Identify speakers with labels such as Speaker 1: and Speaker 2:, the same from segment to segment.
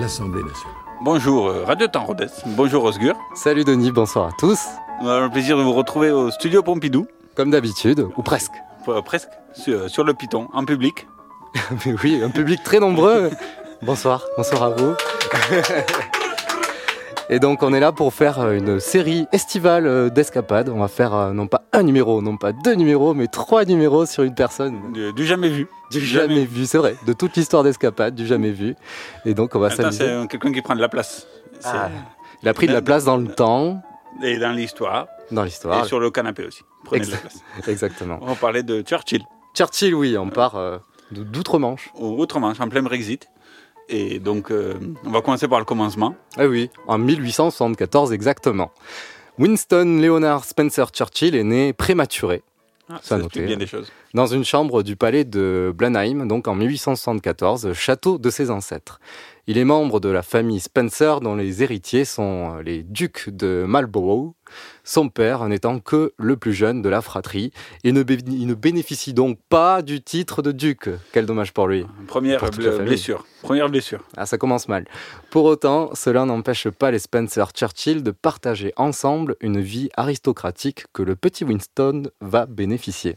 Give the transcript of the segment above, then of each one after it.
Speaker 1: l'Assemblée nationale.
Speaker 2: Bonjour euh, Radio Temps Rodez, bonjour Osgur.
Speaker 3: Salut Denis, bonsoir à tous.
Speaker 2: On a le plaisir de vous retrouver au studio Pompidou,
Speaker 3: Comme d'habitude, ou presque.
Speaker 2: euh, presque, sur, sur le Piton, en public.
Speaker 3: Mais oui, un public très nombreux. Bonsoir, bonsoir à vous. Et donc on est là pour faire euh, une série estivale euh, d'escapades. On va faire euh, non pas un numéro, non pas deux numéros, mais trois numéros sur une personne.
Speaker 2: Du, du jamais vu.
Speaker 3: Du jamais vu, c'est vrai. De toute l'histoire d'escapade, du jamais vu. Et donc on va
Speaker 2: c'est
Speaker 3: s'amuser.
Speaker 2: euh, quelqu'un qui prend de la place. C'est-
Speaker 3: Ah, Il a pris de la place dans le temps,
Speaker 2: Et dans l'histoire,
Speaker 3: dans l'histoire.
Speaker 2: et sur le canapé aussi. Prenez de la
Speaker 3: Exact.
Speaker 2: place.
Speaker 3: Exactement.
Speaker 2: On parler de Churchill,
Speaker 3: Churchill, oui, on part euh, d'outre-Manche.
Speaker 2: ou autrement, en plein Brexit. Et donc, euh, on va commencer par le commencement.
Speaker 3: Ah oui, en 1874 exactement. Winston Leonard Spencer Churchill est né prématuré
Speaker 2: Ah,
Speaker 3: Ça noté.
Speaker 2: bien des choses.
Speaker 3: dans une chambre du palais de Blenheim, donc en 1874, château de ses ancêtres. Il est membre de la famille Spencer dont les héritiers sont les ducs de Marlborough, son père n'étant que le plus jeune de la fratrie et ne, il ne bénéficie donc pas du titre de duc. Quel dommage pour lui.
Speaker 2: Première
Speaker 3: Pour
Speaker 2: bl-
Speaker 3: famille.
Speaker 2: blessure. Première blessure.
Speaker 3: Ah, ça commence mal. Pour autant, cela n'empêche pas les Spencer Churchill de partager ensemble une vie aristocratique que le petit Winston va bénéficier.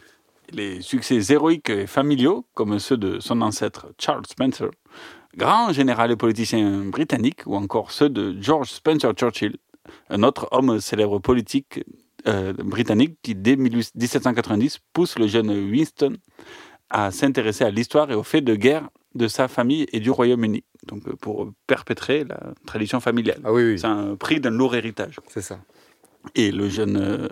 Speaker 2: Les succès héroïques et familiaux, comme ceux de son ancêtre Charles Spencer, grand général et politicien britannique, ou encore ceux de George Spencer Churchill, un autre homme célèbre politique euh, britannique qui, dès 1790, pousse le jeune Winston à s'intéresser à l'histoire et aux faits de guerre de sa famille et du Royaume-Uni, donc euh, pour perpétrer la tradition familiale.
Speaker 3: Ah oui, oui,
Speaker 2: C'est un prix d'un lourd héritage.
Speaker 3: c'est ça.
Speaker 2: Et le jeune euh,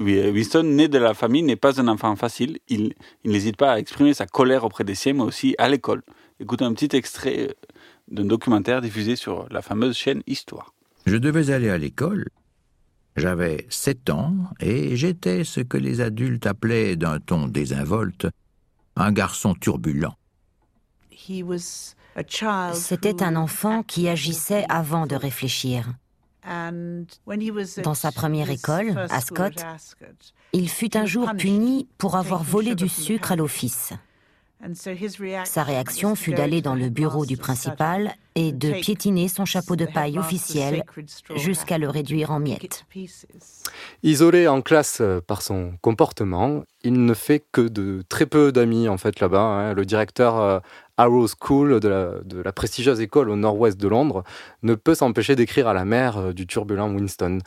Speaker 2: Wi- Winston, né de la famille, n'est pas un enfant facile. Il, il n'hésite pas à exprimer sa colère auprès des siens, mais aussi à l'école. Écoutez un petit extrait euh, d'un documentaire diffusé sur la fameuse chaîne Histoire.
Speaker 4: Je devais aller à l'école. J'avais sept ans et j'étais ce que les adultes appelaient d'un ton désinvolte un garçon turbulent.
Speaker 5: C'était un enfant qui agissait avant de réfléchir. Dans sa première école, à Scott, Il fut un jour puni pour avoir volé du sucre à l'office. Sa réaction fut d'aller dans le bureau du principal et de piétiner son chapeau de paille officiel jusqu'à le réduire en miettes.
Speaker 3: Isolé en classe euh, par son comportement, il ne fait que de très peu d'amis en fait là-bas. hein. Le directeur euh, Harrow School de la, de la prestigieuse école au nord-ouest de Londres ne peut s'empêcher d'écrire à la mère euh, du turbulent Winston.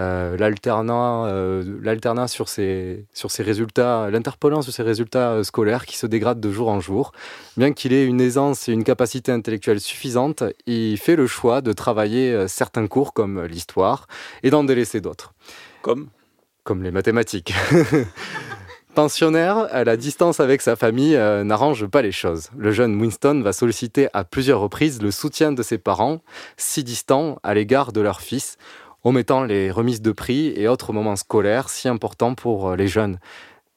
Speaker 3: Euh, l'alternant, euh, sur ses, sur ses résultats, l'interpellant sur ses résultats euh, scolaires qui se dégradent de jour en jour. Bien qu'il ait une aisance et une capacité intellectuelle suffisante, il fait le choix de travailler euh, certains cours comme l'histoire et d'en délaisser d'autres
Speaker 2: Comme?
Speaker 3: Comme les mathématiques. Pensionnaire, à la distance avec sa famille euh, n'arrange pas les choses. Le jeune Winston va solliciter à plusieurs reprises le soutien de ses parents, si distants à l'égard de leur fils, omettant les remises de prix et autres moments scolaires si importants pour euh, les jeunes.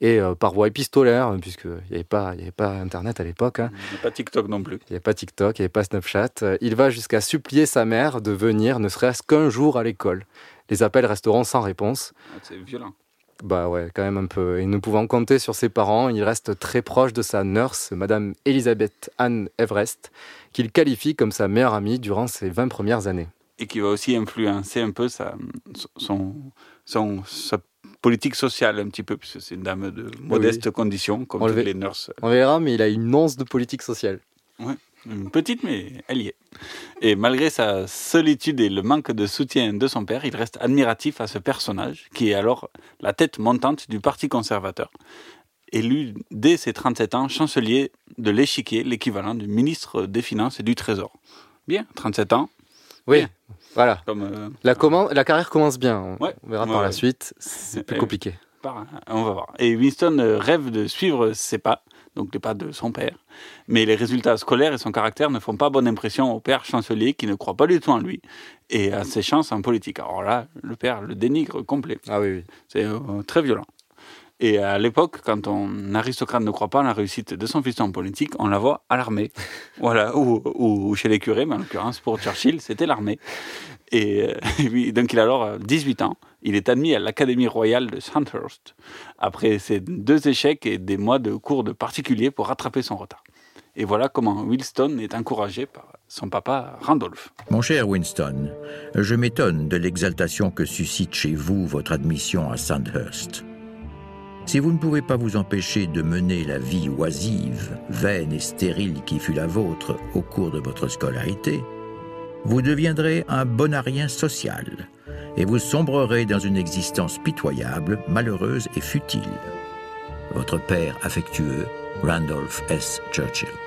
Speaker 3: Et euh, par voie épistolaire, puisqu'il n'y avait, pas- il y avait pas Internet à l'époque, hein,
Speaker 2: il n'y a pas TikTok non plus.
Speaker 3: il n'y avait pas TikTok, il n'y avait pas Snapchat. Euh, Il va jusqu'à supplier sa mère de venir ne serait-ce qu'un jour à l'école. Les appels resteront sans réponse.
Speaker 2: Ah, C'est violent.
Speaker 3: Bah ouais, quand même un peu. Et ne pouvant compter sur ses parents, il reste très proche de sa nurse, Madame Elizabeth Anne Everest, qu'il qualifie comme sa meilleure amie durant ses 20 premières années.
Speaker 2: Et qui va aussi influencer un peu sa, son, son, sa politique sociale un petit peu, puisque c'est une dame de modeste condition, comme
Speaker 3: On
Speaker 2: toutes les nurses.
Speaker 3: On verra, mais il a une once de politique sociale.
Speaker 2: Ouais. Une petite, mais elle y est. Et malgré sa solitude et le manque de soutien de son père, il reste admiratif à ce personnage, qui est alors la tête montante du Parti conservateur. Élu dès ses 37 ans chancelier de l'échiquier, l'équivalent du ministre des Finances et du Trésor. Bien, 37 ans.
Speaker 3: Oui, voilà. Euh, la, la, carrière commence bien. On, verra par la suite. C'est plus compliqué.
Speaker 2: On va voir. Et Winston euh, rêve de suivre ses pas donc les pas de son père. Mais les résultats scolaires et son caractère ne font pas bonne impression au père chancelier qui ne croit pas du tout en lui et à ses chances en politique. Alors là, le père le dénigre complet.
Speaker 3: Ah oui, oui.
Speaker 2: C'est euh, très violent. Et à l'époque, quand un aristocrate ne croit pas en la réussite de son fils en politique, on la voit à l'armée. voilà, ou, ou, chez les curés, mais en l'occurrence pour Churchill, c'était l'armée. Et, euh, donc il a alors 18 euh, ans. Il est admis à l'Académie royale de Sandhurst après ses deux échecs et des mois de cours de particulier pour rattraper son retard. Et voilà comment Winston est encouragé par son papa Randolph.
Speaker 4: Mon cher Winston, je m'étonne de l'exaltation que suscite chez vous votre admission à Sandhurst. Si vous ne pouvez pas vous empêcher de mener la vie oisive, vaine et stérile qui fut la vôtre au cours de votre scolarité, vous deviendrez un bonarien social et vous sombrerez dans une existence pitoyable, malheureuse et futile. Votre père affectueux, Randolph S. Churchill.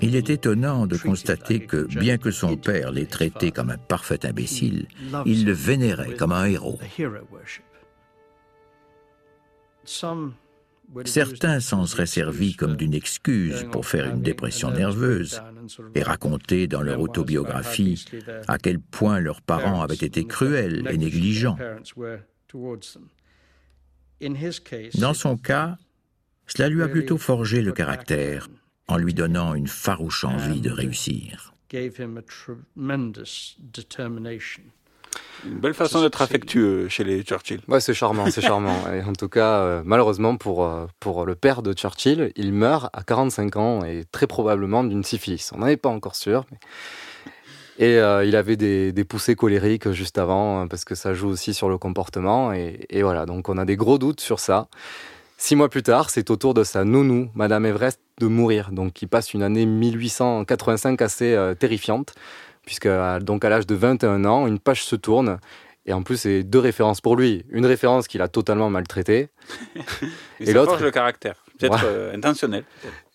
Speaker 4: Il est étonnant de constater que, bien que son père l'ait traité comme un parfait imbécile, il le vénérait comme un héros. Certains s'en seraient servis comme d'une excuse pour faire une dépression nerveuse et raconter dans leur autobiographie à quel point leurs parents avaient été cruels et négligents. Dans son cas, cela lui a plutôt forgé le caractère en lui donnant une farouche envie de réussir.
Speaker 2: Une belle façon d'être affectueux chez les Churchill.
Speaker 3: Ouais, c'est charmant, c'est charmant. Et en tout cas, euh, malheureusement pour, euh, pour le père de Churchill, il meurt à 45 ans et très probablement d'une syphilis. On n'en est pas encore sûr. Et euh, il avait des, des, poussées colériques juste avant, hein, parce que ça joue aussi sur le comportement. Et, et, voilà, donc on a des gros doutes sur ça. Six mois plus tard, c'est au tour de sa nounou, Madame Everest, de mourir. Donc il passe une année 1885 assez terrifiante puisque donc à l'âge de 21 ans, une page se tourne. Et en plus, c'est deux références pour lui. Une référence qu'il a totalement maltraitée.
Speaker 2: et, l'autre. le caractère, peut-être euh, intentionnel.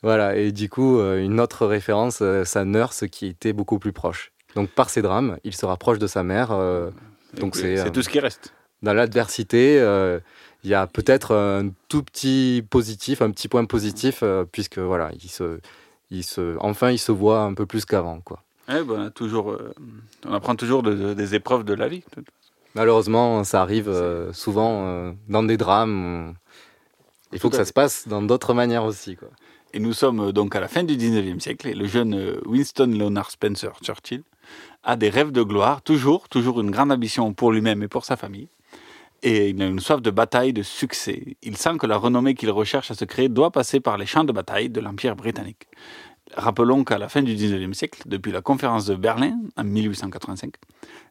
Speaker 3: Voilà, et du coup, euh, une autre référence, euh, sa nurse qui était beaucoup plus proche. Donc par ces drames, il se rapproche de sa mère. donc
Speaker 2: c'est tout ce qui reste.
Speaker 3: Dans l'adversité, il y a peut-être un tout petit positif, un petit point positif, puisque voilà, il se, il se, enfin, il se voit un peu plus qu'avant, quoi.
Speaker 2: Eh ben, toujours, euh, on apprend toujours des épreuves de la vie.
Speaker 3: Malheureusement, ça arrive euh, souvent euh, dans des drames. Il faut que ça se passe dans d'autres manières aussi. Quoi.
Speaker 2: Et nous sommes donc à la fin du 19e siècle et le jeune Winston Leonard Spencer Churchill a des rêves de gloire, toujours, toujours une grande ambition pour lui-même et pour sa famille. Et il a une soif de bataille, de succès. Il sent que la renommée qu'il recherche à se créer doit passer par les champs de bataille de l'Empire britannique. Rappelons qu'à la fin du XIXe siècle, depuis la conférence de Berlin en 1885,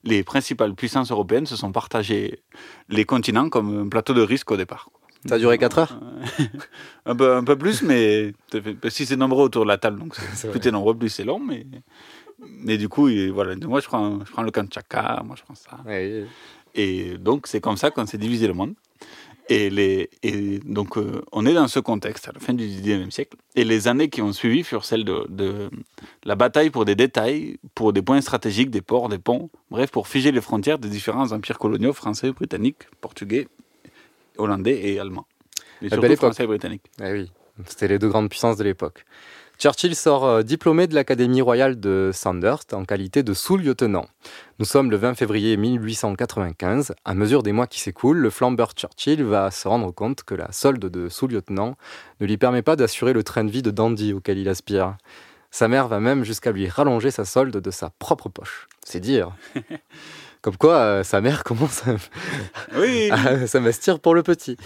Speaker 2: les principales puissances européennes se sont partagées les continents comme un plateau de risque au départ.
Speaker 3: Ça a duré 4 heures
Speaker 2: un, peu, un peu plus, mais si c'est nombreux autour de la table, donc plus t'es nombreux, plus c'est long, mais, mais du coup, voilà, moi je prends, je prends le Kanchaka, moi je prends ça. Et donc c'est comme ça qu'on s'est divisé le monde. Et, les, et donc, euh, on est dans ce contexte à la fin du XIXe siècle. Et les années qui ont suivi furent celles de, de, la bataille pour des détails, pour des points stratégiques, des ports, des ponts, bref, pour figer les frontières des différents empires coloniaux français, britanniques, portugais, hollandais et allemands.
Speaker 3: Mais surtout français et britanniques. Eh oui, c'était les deux grandes puissances de l'époque. Churchill sort euh, diplômé de l'Académie royale de Sandhurst en qualité de sous-lieutenant. Nous sommes le 20 février 1895. À mesure des mois qui s'écoulent, le flambeur Churchill va se rendre compte que la solde de sous-lieutenant ne lui permet pas d'assurer le train de vie de dandy auquel il aspire. Sa mère va même jusqu'à lui rallonger sa solde de sa propre poche. C'est dire. Comme quoi, euh, sa mère commence à, s'investir pour le petit.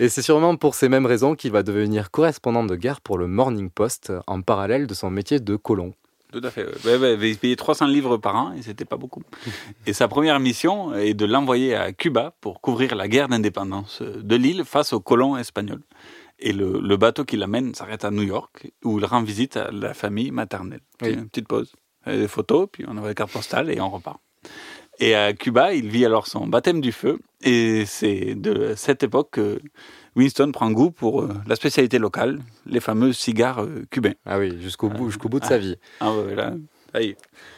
Speaker 3: Et c'est sûrement pour ces mêmes raisons qu'il va devenir correspondant de guerre pour le Morning Post en parallèle de son métier de colon.
Speaker 2: Tout à fait. il payait 300 livres par an et c'était pas beaucoup. Et sa première mission est de l'envoyer à Cuba pour couvrir la guerre d'indépendance de l'île face aux colons espagnols. Et le, bateau qui l'amène s'arrête à New York où il rend visite à la famille maternelle. Une petite pause, des photos, puis on envoie la carte postale et on repart. Et à Cuba, il vit alors son baptême du feu. Et c'est de cette époque que Winston prend goût pour euh, la spécialité locale, les fameux cigares euh, cubains.
Speaker 3: Ah oui, jusqu'au bout, jusqu'au bout de sa vie.
Speaker 2: Ah ouais, là,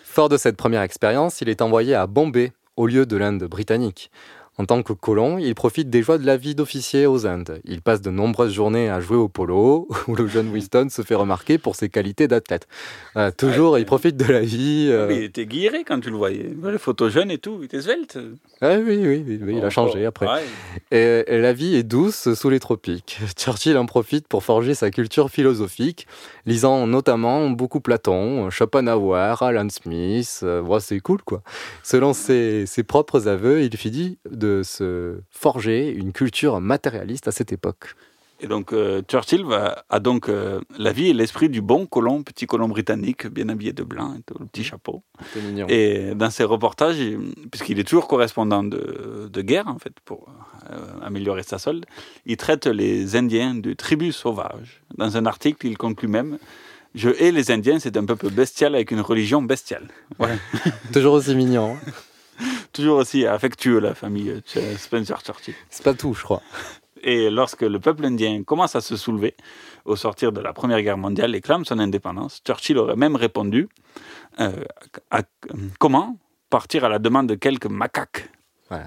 Speaker 3: Fort de cette première expérience, il est envoyé à Bombay, au lieu de l'Inde britannique. En tant que colon, il profite des joies de la vie d'officier aux Indes. Il passe de nombreuses journées à jouer au polo, où le jeune Winston se fait remarquer pour ses qualités d'athlète. toujours, il profite de la vie.
Speaker 2: Euh. il était guiré quand tu le voyais. Les photos jeunes et tout, il était svelte.
Speaker 3: oui, oui, oui, il a changé après. Et, la vie est douce sous les tropiques. Churchill en profite pour forger sa culture philosophique, lisant notamment beaucoup Platon, Schopenhauer, Alan Smith. Euh, c'est cool, quoi. Selon ses, ses propres aveux, il de de se forger une culture matérialiste à cette époque.
Speaker 2: Et donc euh, Churchill va, a donc euh, la vie et l'esprit du bon colon, petit colon britannique, bien habillé de blanc, le petit chapeau. Et dans ses reportages, puisqu'il est toujours correspondant de, de, guerre, en fait, pour euh, améliorer sa solde, il traite les Indiens de tribus sauvages. Dans un article, il conclut même Je hais les Indiens, c'est un peuple bestial avec une religion bestiale.
Speaker 3: Ouais. toujours aussi mignon. Hein.
Speaker 2: Toujours aussi affectueux, la famille Spencer Churchill.
Speaker 3: C'est pas tout, je crois.
Speaker 2: Et lorsque le peuple indien commence à se soulever au sortir de la Première Guerre mondiale et clame son indépendance, Churchill aurait même répondu euh, comment partir à la demande de quelques macaques?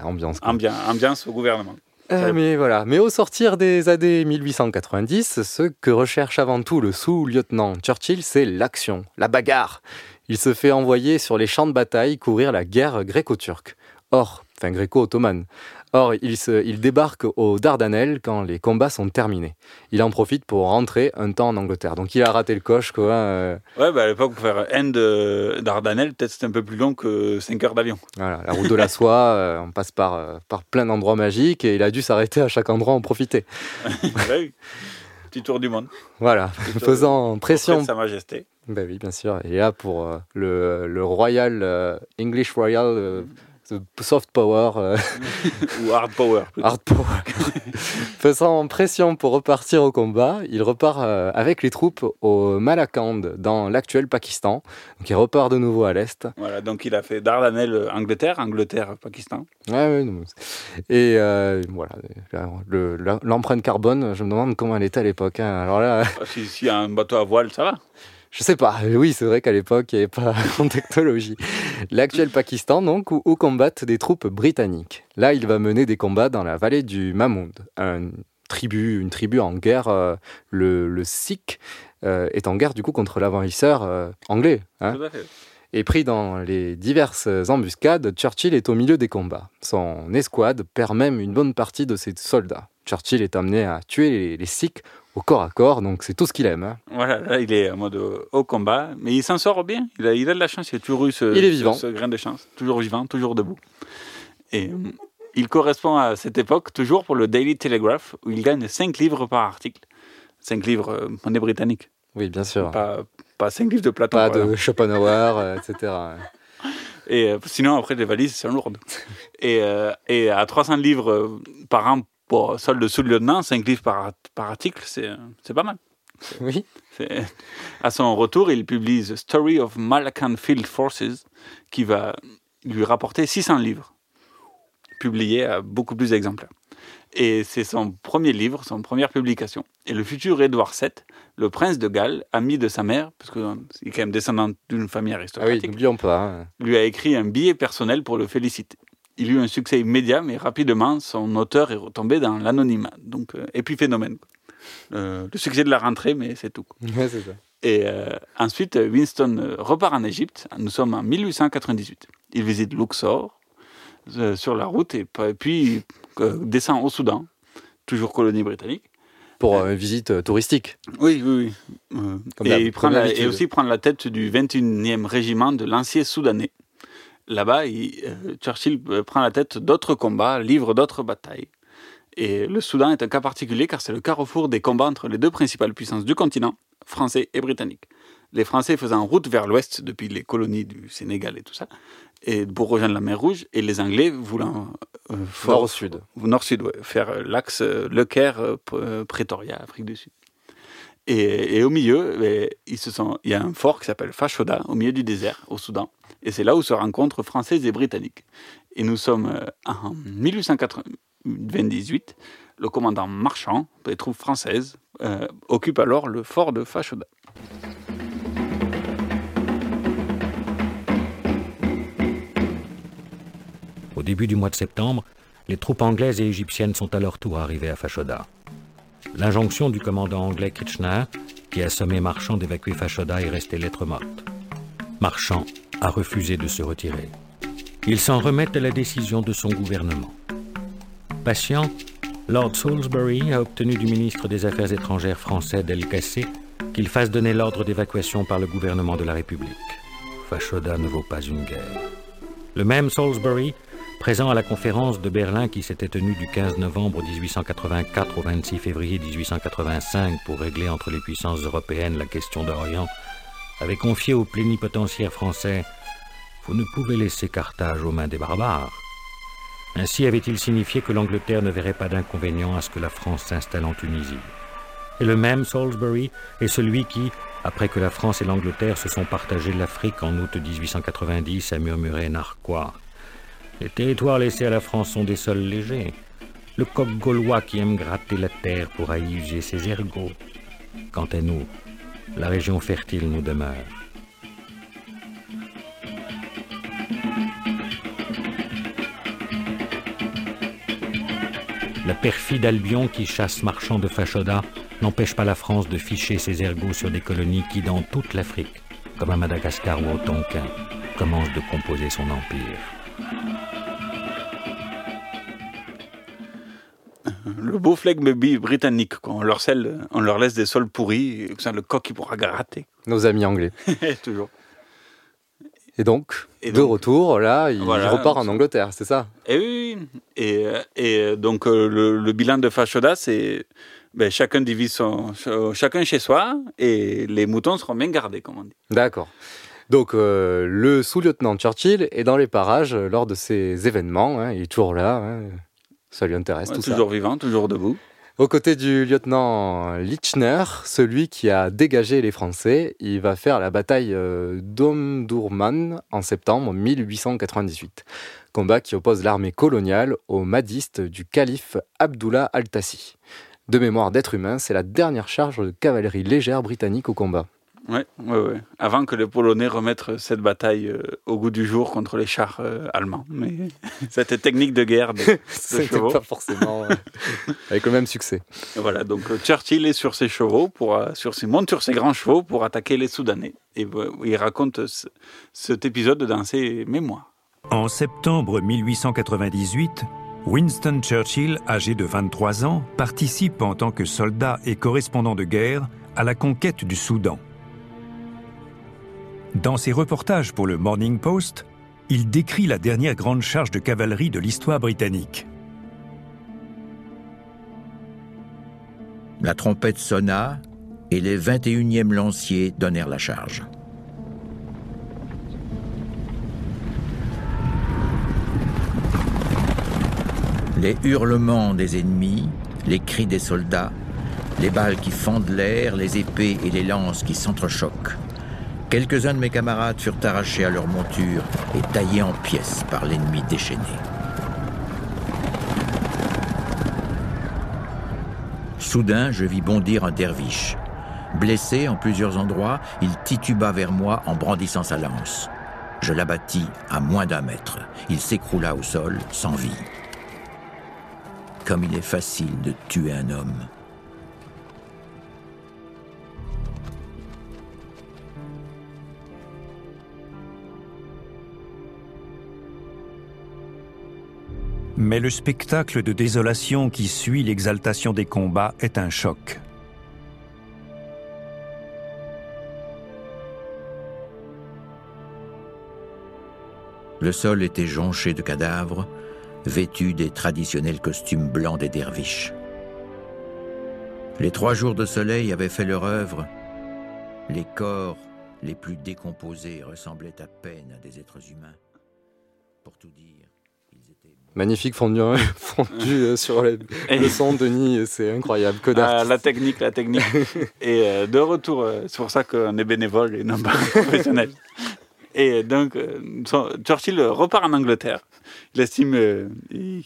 Speaker 3: Ambiance.
Speaker 2: ambiance au gouvernement.
Speaker 3: Euh, mais voilà. Mais au sortir des années 1890, ce que recherche avant tout le sous-lieutenant Churchill, c'est l'action, la bagarre. Il se fait envoyer sur les champs de bataille couvrir la guerre gréco-turque. Or, enfin gréco-ottomane. Or, il, se, il débarque aux Dardanelles quand les combats sont terminés. Il en profite pour rentrer un temps en Angleterre. Donc il a raté le coche, quoi. Euh.
Speaker 2: Ouais, bah à l'époque, pour faire End Dardanelles, peut-être c'était un peu plus long que 5 heures d'avion.
Speaker 3: Voilà, la route de la soie, euh, on passe par, euh, par plein d'endroits magiques et il a dû s'arrêter à chaque endroit en profiter.
Speaker 2: oui. Petit tour du monde.
Speaker 3: Voilà, faisant pression.
Speaker 2: Sa Majesté.
Speaker 3: Ben oui, bien sûr. Et là, pour euh, le, le, Royal, euh, English Royal, euh, Soft Power.
Speaker 2: Ou Hard Power.
Speaker 3: Hard Power. Faisant pression pour repartir au combat, il repart avec les troupes au Malakand, dans l'actuel Pakistan. Donc il repart de nouveau à l'est.
Speaker 2: Voilà, donc il a fait Dardanelles, Angleterre, Angleterre, Pakistan.
Speaker 3: Ouais, ouais, et voilà, l'empreinte carbone, je me demande comment elle était à l'époque. Hein. Alors là.
Speaker 2: Ah, si, si un bateau à voile, ça va.
Speaker 3: Je sais pas. Oui, c'est vrai qu'à l'époque, il n'y avait pas de technologie. L'actuel Pakistan, donc, où, combattent des troupes britanniques. Là, il va mener des combats dans la vallée du Mahmoud, une tribu, une tribu en guerre. Euh, le, le, Sikh euh, est en guerre, du coup, contre l'envahisseur euh, anglais. Hein. Et pris dans les diverses embuscades, Churchill est au milieu des combats. Son escouade perd même une bonne partie de ses soldats. Churchill est amené à tuer les, les Sikhs au corps à corps, donc c'est tout ce qu'il aime. Hein.
Speaker 2: Voilà, là, il est en mode haut combat, mais il s'en sort bien. Il a, il a de la chance, il a toujours eu ce,
Speaker 3: il est vivant.
Speaker 2: ce, grain de chance, toujours vivant, toujours debout. Et euh, il correspond à cette époque toujours pour le Daily Telegraph, où il gagne 5 livres par article. 5 livres euh, monnaie britannique.
Speaker 3: Oui, bien sûr.
Speaker 2: Pas, pas 5 livres de Platon.
Speaker 3: Pas de Schopenhauer, euh, etc.
Speaker 2: Et sinon, après, les valises, c'est lourd. Et, et à 300 livres par an pour solde sous-lieutenant, 5 livres par, par article, c'est pas mal.
Speaker 3: Oui.
Speaker 2: À son retour, il publie The Story of Malacan Field Forces, qui va lui rapporter 600 livres, publiés à beaucoup plus d'exemplaires. Et c'est son premier livre, son première publication. Et le futur Édouard VII, le prince de Galles, ami de sa mère, parce qu'il est quand même descendant d'une famille aristocratique,
Speaker 3: ah oui, pas, hein.
Speaker 2: lui a écrit un billet personnel pour le féliciter il eut un succès immédiat, mais rapidement, son auteur est retombé dans l'anonymat. Donc, euh, épiphénomène. Euh, le succès de la rentrée, mais c'est tout.
Speaker 3: Ouais, c'est ça.
Speaker 2: Et euh, ensuite, Winston repart en Égypte. Nous sommes en 1898. Il visite Luxor sur la route et puis descend au Soudan, toujours colonie britannique.
Speaker 3: Pour une visite touristique.
Speaker 2: Oui, oui, oui. et, il prend et aussi prendre la tête du 21e régiment de l'ancien soudanais là-bas, euh, Churchill euh, prend la tête d'autres combats, livre d'autres batailles. Et le Soudan est un cas particulier car c'est le carrefour des combats entre les deux principales puissances du continent, français et britannique. les Français faisaient en route vers l'ouest depuis les colonies du Sénégal et tout ça, et pour rejoindre la mer Rouge, et les Anglais voulant
Speaker 3: euh, nord au sud,
Speaker 2: nord sud, ouais, faire l'axe Le Caire, Pretoria, Afrique du Sud. Et, au milieu, sont, il y a un fort qui s'appelle Fashoda, au milieu du désert, au Soudan. Et c'est là où se rencontrent Français et Britanniques. Et nous sommes en 1898. Le commandant Marchand, des troupes françaises, occupe alors le fort de Fashoda.
Speaker 6: Au début du mois de septembre, les troupes anglaises et égyptiennes sont à leur tour arrivées à Fashoda. L'injonction du commandant anglais Kitchener, qui a sommé Marchand d'évacuer Fashoda, est restée lettre morte. Marchand a refusé de se retirer. Il s'en remet à la décision de son gouvernement. Patient, Lord Salisbury a obtenu du ministre des Affaires étrangères français Del Cassé qu'il fasse donner l'ordre d'évacuation par le gouvernement de la République. Fashoda ne vaut pas une guerre. Le même Salisbury Présent à la conférence de Berlin qui s'était tenue du 15 novembre 1884 au 26 février 1885 pour régler entre les puissances européennes la question d'Orient, avait confié au plénipotentiaire français Vous ne pouvez laisser Carthage aux mains des barbares. Ainsi avait-il signifié que l'Angleterre ne verrait pas d'inconvénient à ce que la France s'installe en Tunisie. Et le même Salisbury est celui qui, après que la France et l'Angleterre se sont partagés l'Afrique en août 1890, a murmuré narquois les territoires laissés à la France sont des sols légers. Le coq gaulois qui aime gratter la terre pourra y ses ergots. Quant à nous, la région fertile nous demeure. La perfide Albion qui chasse marchands de Fachoda n'empêche pas la France de ficher ses ergots sur des colonies qui, dans toute l'Afrique, comme à Madagascar ou au Tonkin, commencent de composer son empire.
Speaker 2: le beau flegme britannique. On, leur on leur laisse des sols pourris, c'est le coq qui pourra gratter.
Speaker 3: Nos amis anglais.
Speaker 2: Toujours.
Speaker 3: Et donc, de retour, là, il repart en Angleterre, c'est ça?
Speaker 2: Et oui, et, et donc euh, le, bilan de Fashoda, c'est ben, chacun divise son, chacun chez soi, et les moutons seront bien gardés, comme on dit.
Speaker 3: D'accord. Donc euh, le sous-lieutenant Churchill est dans les parages lors de ces événements, hein, il est toujours là. Hein. Ça lui intéresse tout
Speaker 2: toujours Toujours vivant, toujours debout.
Speaker 3: Aux côtés du lieutenant Lichner, celui qui a dégagé les Français, il va faire la bataille euh, d'Omdurman en septembre 1898. Combat qui oppose l'armée coloniale aux madistes du calife Abdullah al-Tassi. De mémoire d'être humain, c'est la dernière charge de cavalerie légère britannique au combat.
Speaker 2: Ouais, ouais, ouais. Avant que les Polonais remettent cette bataille euh, au goût du jour contre les chars euh, allemands. Mais cette technique de guerre de,
Speaker 3: de pas forcément avec le même succès.
Speaker 2: Voilà, donc euh, Churchill est sur ses chevaux, pour, sur ses, monte sur ses grands chevaux pour attaquer les Soudanais. Et il raconte cet épisode dans ses mémoires.
Speaker 7: En septembre 1898, Winston Churchill, âgé de 23 ans, participe en tant que soldat et correspondant de guerre à la conquête du Soudan. Dans ses reportages pour le Morning Post, il décrit la dernière grande charge de cavalerie de l'histoire britannique.
Speaker 4: La trompette sonna et les 21e lanciers donnèrent la charge. Les hurlements des ennemis, les cris des soldats, les balles qui fendent l'air, les épées et les lances qui s'entrechoquent. Quelques-uns de mes camarades furent arrachés à leur monture et taillés en pièces par l'ennemi déchaîné. Soudain, je vis bondir un derviche. Blessé en plusieurs endroits, il tituba vers moi en brandissant sa lance. Je l'abattis à moins d'un mètre. Il s'écroula au sol, sans vie. Comme il est facile de tuer un homme.
Speaker 7: Mais le spectacle de désolation qui suit l'exaltation des combats est un choc.
Speaker 4: Le sol était jonché de cadavres, vêtus des traditionnels costumes blancs des derviches. Les trois jours de soleil avaient fait leur œuvre. Les corps Les plus décomposés ressemblaient à peine à des êtres humains. Pour tout dire, ils étaient...
Speaker 3: Magnifique fondu, fondu euh, sur le son, Denis, c'est incroyable. Que
Speaker 2: ah, la technique, la technique. et euh, de retour, euh, c'est pour ça qu'on est bénévole et non pas professionnel. Et donc, Churchill repart en Angleterre. Il estime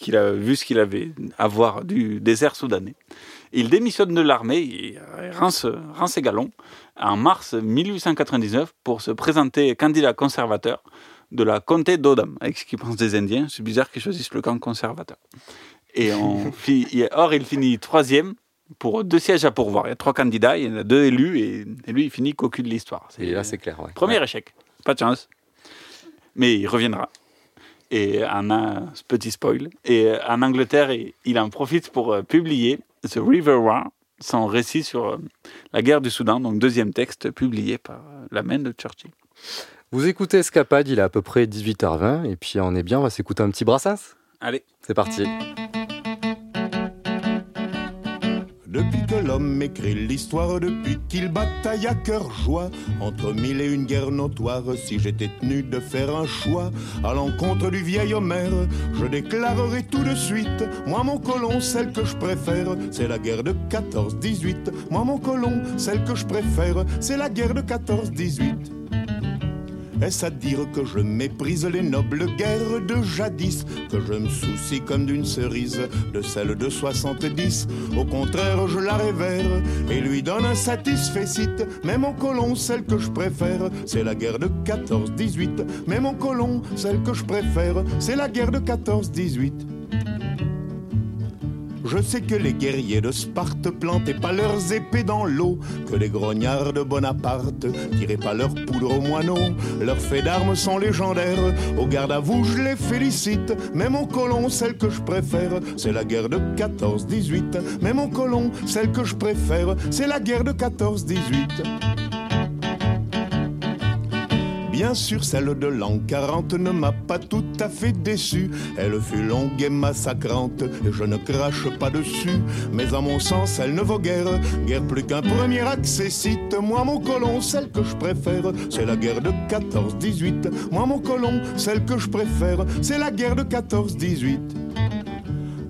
Speaker 2: qu'il a vu ce qu'il avait à voir du désert soudanais. Il démissionne de l'armée, il rend, rend ses galons en mars 1899 pour se présenter candidat conservateur de la comté d'Odam, avec ce qu'ils pensent des Indiens. C'est bizarre qu'ils choisissent le camp conservateur. Et on or, il finit troisième pour deux sièges à pourvoir. Il y a trois candidats, il y en a deux élus, et, lui, il finit cocu de l'histoire.
Speaker 3: Et là, c'est clair.
Speaker 2: Premier échec. Pas de chance. Mais il reviendra. Et en un petit spoil. Et en Angleterre, il en profite pour euh, publier The River War, son récit sur euh, la guerre du Soudan, donc deuxième texte publié par euh, la main de Churchill.
Speaker 3: Vous écoutez Escapade, il est à peu près 18h20, et puis on est bien, on va s'écouter un petit Brassens.
Speaker 2: Allez.
Speaker 3: C'est parti.
Speaker 8: Depuis que l'homme écrit l'histoire, depuis qu'il bataille à cœur joie, entre mille et une guerres notoires, si j'étais tenu de faire un choix à l'encontre du vieil Homère, je déclarerai tout de suite, moi mon colon, celle que je préfère, c'est la guerre de 14-18. Moi mon colon, celle que je préfère, c'est la guerre de 14-18. Est-ce à dire que je méprise les nobles guerres de jadis Que je me soucie comme d'une cerise de celle de 70 Au contraire, je la révère et lui donne un satisfait site. Mais mon colon, celle que je préfère, c'est la guerre de 14-18. Mais mon colon, celle que je préfère, c'est la guerre de 14-18. Je sais que les guerriers de Sparte plantaient pas leurs épées dans l'eau, que les grognards de Bonaparte tiraient pas leur poudre aux moineaux. Leurs faits d'armes sont légendaires, au garde à vous je les félicite. Mais mon colon, celle que je préfère, c'est la guerre de 14-18. Mais mon colon, celle que je préfère, c'est la guerre de 14-18. Bien sûr, celle de l'an 40 ne m'a pas tout à fait déçu. Elle fut longue et massacrante, et je ne crache pas dessus. Mais à mon sens, elle ne vaut guère, guère plus qu'un premier accessite. Moi, mon colon, celle que je préfère, c'est la guerre de 14-18. Moi, mon colon, celle que je préfère, c'est la guerre de 14-18.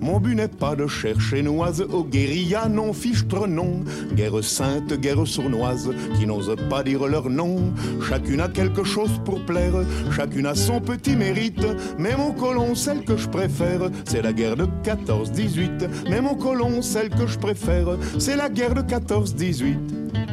Speaker 8: Mon but n'est pas de chercher noise aux guérillas non fichtre non. Guerre sainte, guerre sournoise, qui n'osent pas dire leur nom. Chacune a quelque chose pour plaire, chacune a son petit mérite. Mais mon colon, celle que je préfère, c'est la guerre de 14-18. Mais mon colon, celle que je préfère, c'est la guerre de 14-18.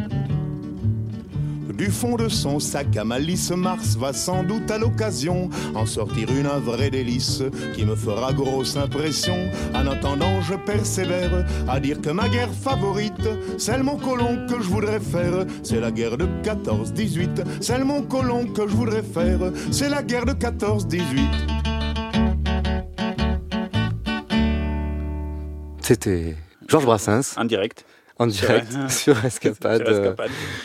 Speaker 8: Du fond de son sac à malice, Mars va sans doute à l'occasion en sortir une vraie délice qui me fera grosse impression. En attendant, je persévère à dire que ma guerre favorite, celle mon colon que je voudrais faire, c'est la guerre de 14-18. Celle mon colon que je voudrais faire, c'est la guerre de 14-18.
Speaker 3: C'était Georges Brassens.
Speaker 2: En direct
Speaker 3: en direct sur, Escapade, euh,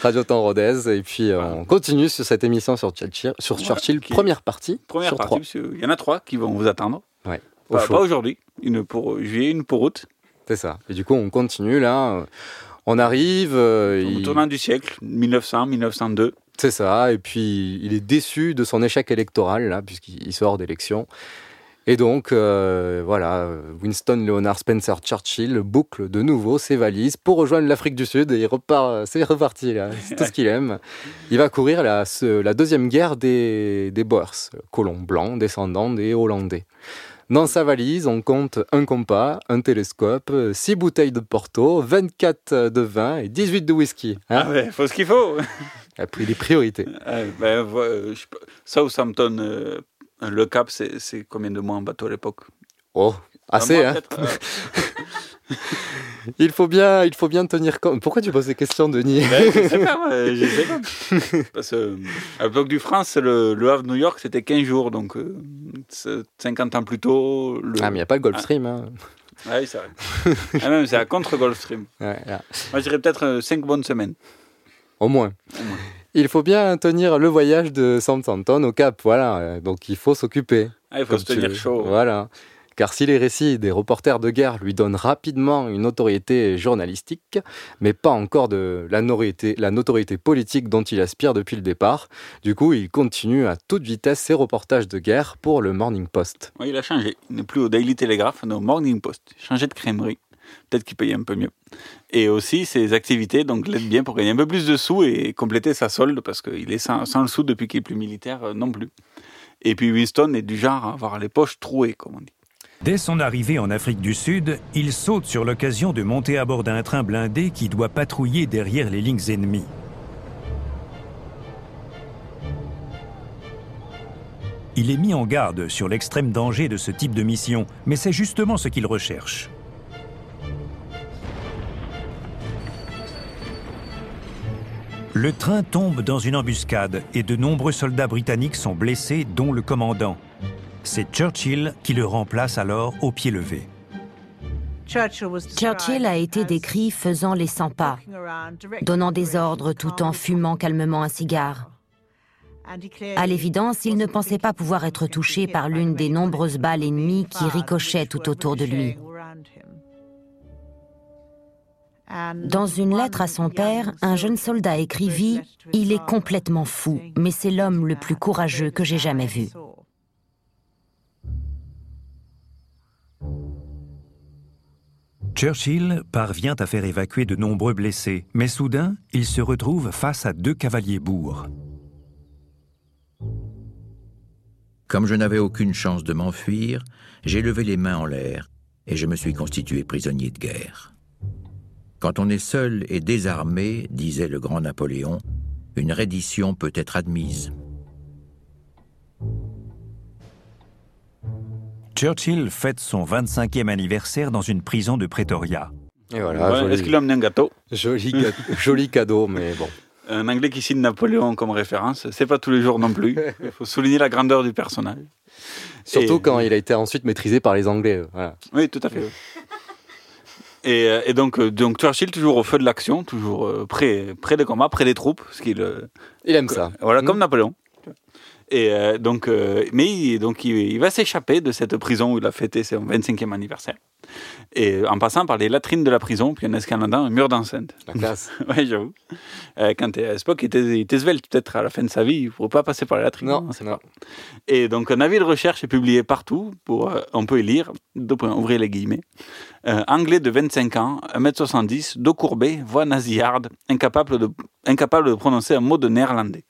Speaker 3: Radio Temps Rodez. Et puis euh, on continue sur cette émission sur Churchill, sur Churchill première partie.
Speaker 2: Première partie, il y en a trois qui vont vous attendre.
Speaker 3: Ouais,
Speaker 2: pas, aujourd'hui, une pour juillet, une pour août.
Speaker 3: C'est ça. Et du coup, on continue là. On arrive.
Speaker 2: Euh, Au tournant du siècle, 1900, 1902.
Speaker 3: C'est ça. Et puis, il est déçu de son échec électoral là, puisqu'il sort d'élection. Et donc, euh, voilà, Winston Leonard Spencer Churchill boucle de nouveau ses valises pour rejoindre l'Afrique du Sud et il repart, c'est reparti là, c'est tout ce qu'il aime. Il va courir la, la deuxième guerre des, des Boers, colons blancs descendants des Hollandais. Dans sa valise, on compte un compas, un télescope, 6 bouteilles de Porto, 24 de vin et 18 de whisky.
Speaker 2: Hein ah ouais, faut ce qu'il faut.
Speaker 3: Il a pris les priorités.
Speaker 2: Euh, ben, Southampton, euh, le Cap, c'est combien de mois en bateau à l'époque?
Speaker 3: Oh, assez, hein il, faut bien, il faut bien tenir compte. Pourquoi tu poses ces questions, Denis?
Speaker 2: Ben, Je sais pas, je sais pas. Parce que, à l'époque du France, le, le Havre New York, c'était 15 jours, donc 50 euh, ans plus tôt.
Speaker 3: Ah, mais il n'y a pas le Gulfstream. Hein.
Speaker 2: Ah oui, c'est vrai. ah, même, c'est à contre Gulfstream. Ouais, Moi, je dirais peut-être 5 bonnes semaines.
Speaker 3: Au moins. Au moins. Il faut bien tenir le voyage de Southampton au Cap, voilà. Donc il faut s'occuper.
Speaker 2: Ah, il faut se tenir chaud.
Speaker 3: Voilà. car si les récits des reporters de guerre lui donnent rapidement une notoriété journalistique, mais pas encore de la notoriété, la notoriété politique dont il aspire depuis le départ, du coup il continue à toute vitesse ses reportages de guerre pour le Morning Post.
Speaker 2: Oui, il a changé. Il n'est plus au Daily Telegraph, mais au Morning Post. Il a changé de crèmerie. Peut-être qu'il paye un peu mieux. Et aussi ses activités, donc l'aide bien pour gagner un peu plus de sous et compléter sa solde, parce qu'il est sans, sans le sou depuis qu'il est plus militaire euh, non plus. Et puis Winston est du genre à avoir les poches trouées, comme on dit.
Speaker 7: Dès son arrivée en Afrique du Sud, il saute sur l'occasion de monter à bord d'un train blindé qui doit patrouiller derrière les lignes ennemies. Il est mis en garde sur l'extrême danger de ce type de mission, mais c'est justement ce qu'il recherche. Le train tombe dans une embuscade et de nombreux soldats britanniques sont blessés, dont le commandant. C'est Churchill qui le remplace alors au pied levé.
Speaker 5: Churchill a été décrit faisant les 100 pas, donnant des ordres tout en fumant calmement un cigare. À l'évidence, il ne pensait pas pouvoir être touché par l'une des nombreuses balles ennemies qui ricochaient tout autour de lui. Dans une lettre à son père, un jeune soldat écrivit ⁇ Il est complètement fou, mais c'est l'homme le plus courageux que j'ai jamais vu ⁇
Speaker 7: Churchill parvient à faire évacuer de nombreux blessés, mais soudain, il se retrouve face à deux cavaliers bourgs.
Speaker 4: Comme je n'avais aucune chance de m'enfuir, j'ai levé les mains en l'air et je me suis constitué prisonnier de guerre. Quand on est seul et désarmé, disait le grand Napoléon, une reddition peut être admise.
Speaker 7: Churchill fête son 25e anniversaire dans une prison de Pretoria.
Speaker 3: Et voilà,
Speaker 2: Est-ce qu'il a amené un gâteau
Speaker 3: Joli, joli cadeau, mais bon.
Speaker 2: Un Anglais qui signe Napoléon comme référence, c'est pas tous les jours non plus. Il faut souligner la grandeur du personnage.
Speaker 3: Surtout
Speaker 2: Et-
Speaker 3: quand il a été ensuite maîtrisé par les Anglais. euh, Voilà.
Speaker 2: Oui, tout à fait. Et, euh, et donc, euh, donc Churchill toujours au feu de l'action, toujours euh, près, près des combats, près des troupes, ce qu'il
Speaker 3: Il aime ça.
Speaker 2: Voilà,
Speaker 3: Mm.
Speaker 2: comme Napoléon. Et euh, donc, euh, mais il, donc il, il va s'échapper de cette prison où il a fêté son 25e anniversaire. Et en passant par les latrines de la prison, puis en escaladant un mur d'enceinte.
Speaker 3: La classe.
Speaker 2: ouais, j'avoue. Euh, quand à Spock, il était, svelte, peut-être à la fin de sa vie, il ne pourrait pas passer par les latrines.
Speaker 3: Non, non.
Speaker 2: pas. Et donc, un avis de recherche est publié partout, pour, euh, on peut y lire, deux points, ouvrez les guillemets. Euh, anglais de 25 ans, 1m70, dos courbé, voix nasillarde, incapable de, incapable de prononcer un mot de néerlandais.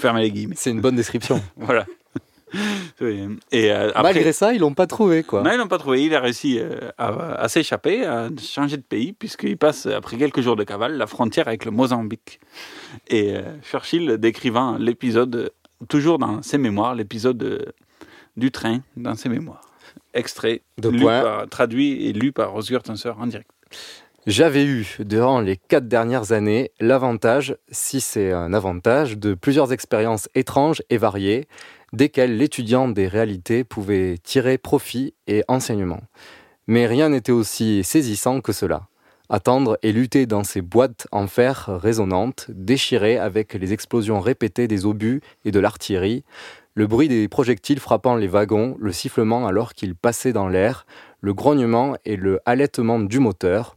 Speaker 2: Fermez les guillemets.
Speaker 3: C'est une bonne description.
Speaker 2: Voilà. Et euh, après,
Speaker 3: Malgré ça, ils l'ont pas trouvé, quoi.
Speaker 2: non, ils l'ont pas trouvé. Il a réussi euh, à, à s'échapper, à changer de pays, puisqu'il passe, après quelques jours de cavale, la frontière avec le Mozambique. Et euh, Churchill décrivant l'épisode, toujours dans ses mémoires, l'épisode euh, du train, dans ses mémoires. Extrait, lu par- traduit et lu par Osgur Tenser en direct.
Speaker 3: J'avais eu, durant les quatre dernières années, l'avantage, si c'est un avantage, de plusieurs expériences étranges et variées, desquelles l'étudiant des réalités pouvait tirer profit et enseignement. Mais rien n'était aussi saisissant que cela. Attendre et lutter dans ces boîtes en fer résonnantes, déchirées avec les explosions répétées des obus et de l'artillerie, le bruit des projectiles frappant les wagons, le sifflement alors qu'ils passaient dans l'air, le grognement et le halètement du moteur,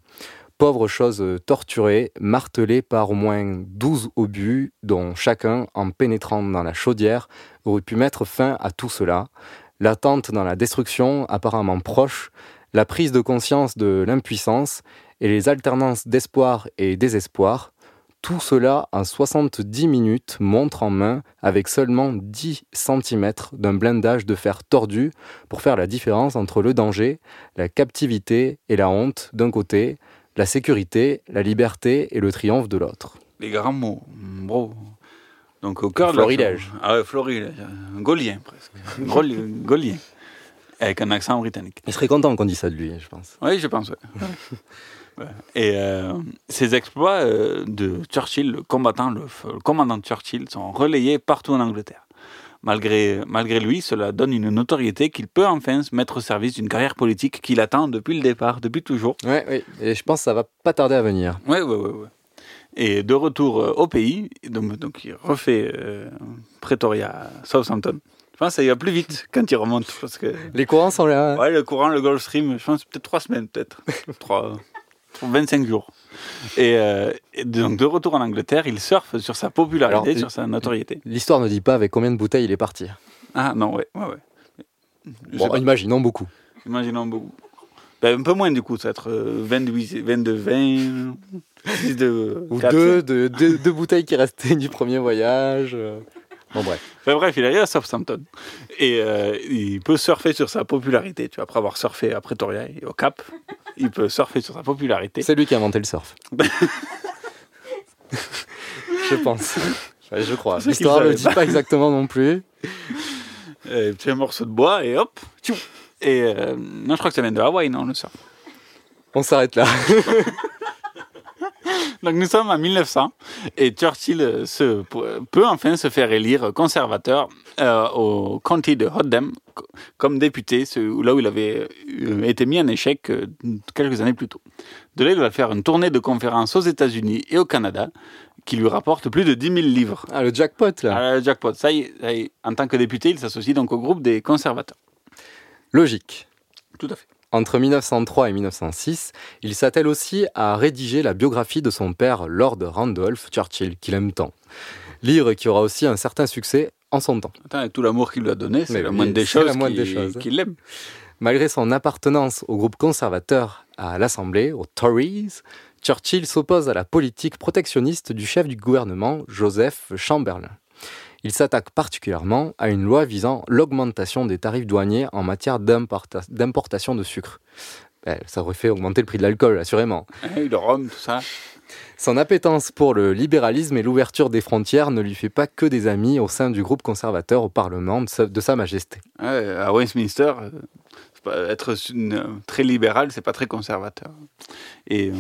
Speaker 3: pauvres choses torturées, martelées par au moins douze obus, dont chacun, en pénétrant dans la chaudière, aurait pu mettre fin à tout cela, l'attente dans la destruction apparemment proche, la prise de conscience de l'impuissance et les alternances d'espoir et désespoir, tout cela en 70 minutes, montre en main, avec seulement 10 cm d'un blindage de fer tordu pour faire la différence entre le danger, la captivité et la honte d'un côté, la sécurité, la liberté et le triomphe de l'autre.
Speaker 2: Les grands mots, bro. Donc au cœur de
Speaker 3: Florilège.
Speaker 2: Ah ouais, florilège. Gaulien presque. Gauli- gaulien. Avec un accent britannique.
Speaker 3: Il serait content qu'on dise ça de lui, je pense.
Speaker 2: Oui, je pense. ouais. Et euh, ces exploits euh, de Churchill, le combattant, le, le commandant Churchill, sont relayés partout en Angleterre. Malgré, malgré lui, cela donne une notoriété qu'il peut enfin se mettre au service d'une carrière politique qu'il attend depuis le départ, depuis toujours.
Speaker 3: Ouais, oui, et je pense que ça va pas tarder à venir.
Speaker 2: Oui, oui, oui. Ouais. Et de retour euh, au pays, donc, donc il refait euh, Pretoria, Southampton. Je pense que ça ira plus vite quand il remonte. Parce que...
Speaker 3: Les courants sont là.
Speaker 2: Ouais, le courant, le Gulf Stream, je pense peut-être trois semaines, peut-être. trois, 25 jours. Et, euh, et, donc, de retour en Angleterre, il surfe sur sa popularité, Alors, sur sa notoriété.
Speaker 3: L'histoire ne dit pas avec combien de bouteilles il est parti.
Speaker 2: Ah non, ouais, ouais, ouais.
Speaker 3: Bon, imaginons beaucoup.
Speaker 2: Imaginons beaucoup. Ben, un peu moins du coup, ça va être 28, 22, 20, 6 de,
Speaker 3: Ou deux, deux, deux, deux, bouteilles qui restaient du premier voyage. Bon, bref.
Speaker 2: Enfin, bref, il allé à Southampton. Et euh, il peut surfer sur sa popularité. Tu vois, après avoir surfé à Pretoria et au Cap, il peut surfer sur sa popularité.
Speaker 3: C'est lui qui a inventé le surf. je pense. Enfin, je crois. L'histoire ne le dit pas exactement non plus.
Speaker 2: Et petit morceau de bois et hop, tchou. Et euh, non, je crois que ça vient de Hawaï, non, le surf.
Speaker 3: On s'arrête là.
Speaker 2: Donc nous sommes en 1900 et Churchill se, peut enfin se faire élire conservateur euh, au county de Hoddem comme député, là où il avait euh, été mis en échec euh, quelques années plus tôt. De là, il va faire une tournée de conférences aux États-Unis et au Canada qui lui rapporte plus de 10 000 livres.
Speaker 3: Ah, le jackpot, là.
Speaker 2: Ah, le jackpot. Ça y, est, ça y est, en tant que député, il s'associe donc au groupe des conservateurs.
Speaker 3: Logique.
Speaker 2: Tout à fait.
Speaker 3: Entre 1903 et 1906, il s'attelle aussi à rédiger la biographie de son père, Lord Randolph Churchill, qu'il aime tant. Livre qui aura aussi un certain succès en son temps.
Speaker 2: Attends, avec tout l'amour qu'il lui a donné, c'est la moindre des choses qu'il l'aime.
Speaker 3: Malgré son appartenance au groupe conservateur à l'Assemblée, aux Tories, Churchill s'oppose à la politique protectionniste du chef du gouvernement, Joseph Chamberlain. Il s'attaque particulièrement à une loi visant l'augmentation des tarifs douaniers en matière d'importation de sucre. Ben, ça aurait fait augmenter le prix de l'alcool, assurément.
Speaker 2: Et le rhum, tout ça.
Speaker 3: Son appétence pour le libéralisme et l'ouverture des frontières ne lui fait pas que des amis au sein du groupe conservateur au Parlement de Sa, de sa Majesté.
Speaker 2: Ouais, à Westminster, euh, être une, très libéral, c'est pas très conservateur. Et euh,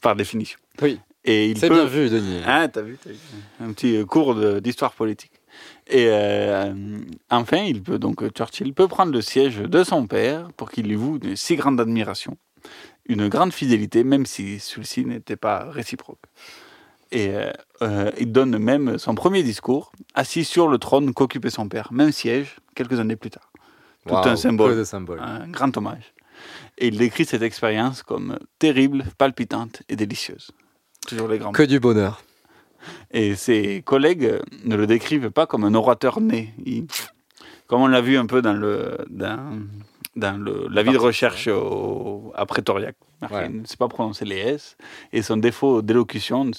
Speaker 2: par définition.
Speaker 3: Oui.
Speaker 2: Et il
Speaker 3: C'est
Speaker 2: peut...
Speaker 3: bien vu, Denis.
Speaker 2: Ah, t'as vu, t'as vu. Un petit cours d'histoire politique. Et euh, enfin, il peut donc Churchill peut prendre le siège de son père pour qu'il lui voue une si grande admiration, une grande fidélité, même si celui-ci n'était pas réciproque. Et euh, euh, il donne même son premier discours assis sur le trône qu'occupait son père, même siège quelques années plus tard. Tout
Speaker 3: Wow,
Speaker 2: un symbole,
Speaker 3: de
Speaker 2: un grand hommage. Et il décrit cette expérience comme terrible, palpitante et délicieuse. Toujours les grands.
Speaker 3: Que du bonheur.
Speaker 2: Et ses collègues ne le décrivent pas comme un orateur né. Il- comme on l'a vu un peu dans, le, dans, dans le, la vie de recherche au, à Pretoria.
Speaker 3: Ouais.
Speaker 2: Il ne sait pas prononcer les S. Et son défaut d'élocution,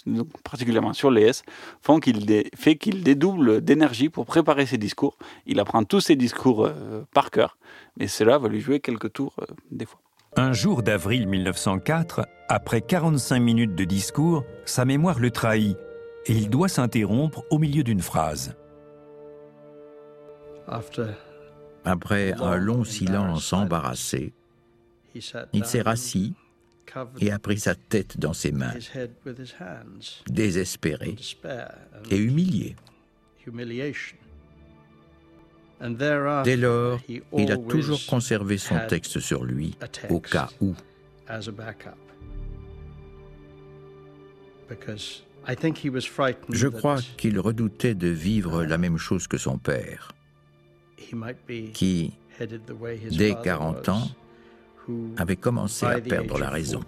Speaker 2: particulièrement sur les S, font qu'il dé- fait qu'il dédouble d'énergie pour préparer ses discours. Il apprend tous ses discours euh, par cœur. Mais cela va lui jouer quelques tours euh, des fois.
Speaker 7: Un jour d'avril 1904, après 45 minutes de discours, sa mémoire le trahit et il doit s'interrompre au milieu d'une phrase.
Speaker 4: Après un long silence embarrassé, il s'est rassis et a pris sa tête dans ses mains, désespéré et humilié. Dès lors, il a toujours conservé son texte sur lui, au cas où. Je crois qu'il redoutait de vivre la même chose que son père, qui, dès 40 ans, avait commencé à perdre la raison.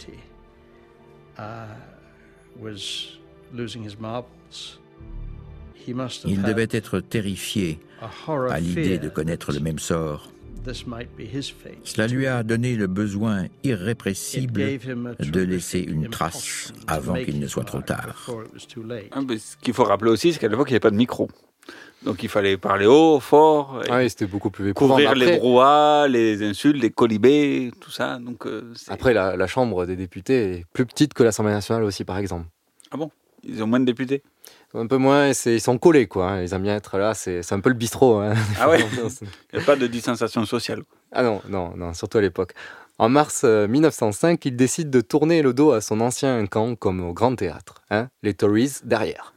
Speaker 4: Il devait être terrifié à l'idée de connaître le même sort. Cela lui a donné le besoin irrépressible de laisser une trace avant qu'il ne soit trop tard.
Speaker 2: Ah, mais ce qu'il faut rappeler aussi, c'est qu'à l'époque, il n'y avait pas de micro. Donc il fallait parler haut, fort, et
Speaker 3: Ah oui, c'était beaucoup plus éprouvant.
Speaker 2: couvrir les brouhahas, les insultes, les colibés, tout ça. Donc, euh,
Speaker 3: Après, la, la Chambre des députés est plus petite que l'Assemblée nationale aussi, par exemple.
Speaker 2: Ah bon? Ils ont moins de députés?
Speaker 3: Un peu moins, ils sont collés, quoi. hein. Ils aiment bien être là, c'est un peu le bistrot. hein.
Speaker 2: Ah ouais Il n'y a pas de distanciation sociale.
Speaker 3: Ah non, non, non, surtout à l'époque. En mars euh, 1905, il décide de tourner le dos à son ancien camp comme au Grand Théâtre, hein, les Tories derrière.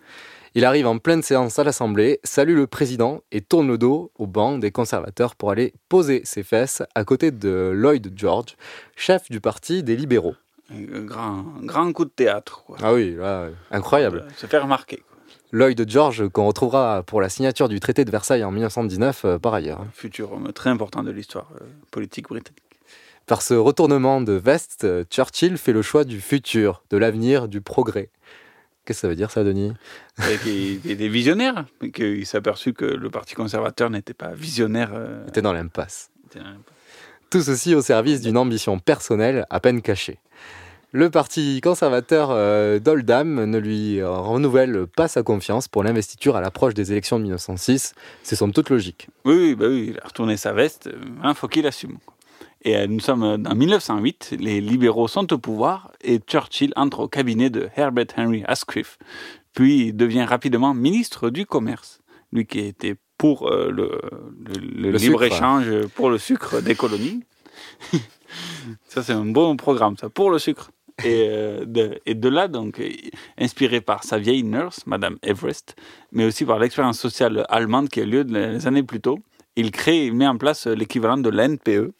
Speaker 3: Il arrive en pleine séance à l'Assemblée, salue le président et tourne le dos au banc des conservateurs pour aller poser ses fesses à côté de Lloyd George, chef du parti des libéraux.
Speaker 2: Un grand, grand coup de théâtre. Quoi.
Speaker 3: Ah oui, là, euh, incroyable.
Speaker 2: Se faire remarquer. Quoi.
Speaker 3: Lloyd George qu'on retrouvera pour la signature du traité de Versailles en 1919 euh, par ailleurs.
Speaker 2: Futur homme très important de l'histoire euh, politique britannique.
Speaker 3: Par ce retournement de veste, euh, Churchill fait le choix du futur, de l'avenir, du progrès. Qu'est-ce que ça veut dire ça, Denis?
Speaker 2: Il était visionnaire, qu'il s'est aperçu que le Parti conservateur n'était pas visionnaire.
Speaker 3: Il était dans l'impasse. Tout ceci au service d'une ambition personnelle à peine cachée. Le parti conservateur euh, d'Oldham ne lui renouvelle pas sa confiance pour l'investiture à l'approche des élections de 1906. C'est somme toute logique.
Speaker 2: Oui, bah oui, il a retourné sa veste, il hein, faut qu'il assume. Et euh, nous sommes en 1908, les libéraux sont au pouvoir et Churchill entre au cabinet de Herbert Henry Asquith, puis devient rapidement ministre du Commerce. Lui qui était pour euh, le, libre-échange, pour le sucre des colonies. ça, c'est un bon programme, ça, pour le sucre. Et, euh, de, et de là, donc, inspiré par sa vieille nurse, Madame Everest, mais aussi par l'expérience sociale allemande qui a lieu des années plus tôt, il crée, il met en place l'équivalent de l'NPE,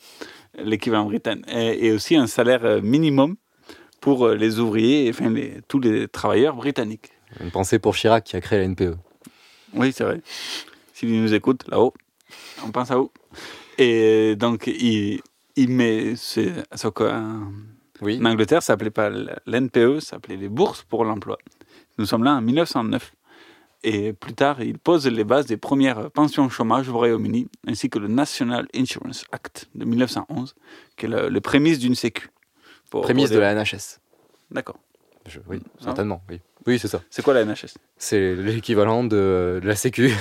Speaker 2: l'équivalent britannique, et, aussi un salaire euh, minimum pour euh, les ouvriers, et, enfin les, tous les travailleurs britanniques.
Speaker 3: Une pensée pour Chirac qui a créé la NPE.
Speaker 2: Oui, c'est vrai. S'il nous écoute, là-haut, on pense à où Et donc, il, il met c'est, oui. En Angleterre, ça s'appelait pas l'NPE, ça s'appelait les bourses pour l'emploi. Nous sommes là en 1909. Et plus tard, il pose les bases des premières pensions chômage au Royaume-Uni, ainsi que le National Insurance Act de 1911, qui est le, prémisse d'une sécu.
Speaker 3: prémisse de la NHS.
Speaker 2: D'accord.
Speaker 3: oui, certainement, oui. Oui, c'est ça.
Speaker 2: C'est quoi la NHS
Speaker 3: C'est l'équivalent de, la sécu.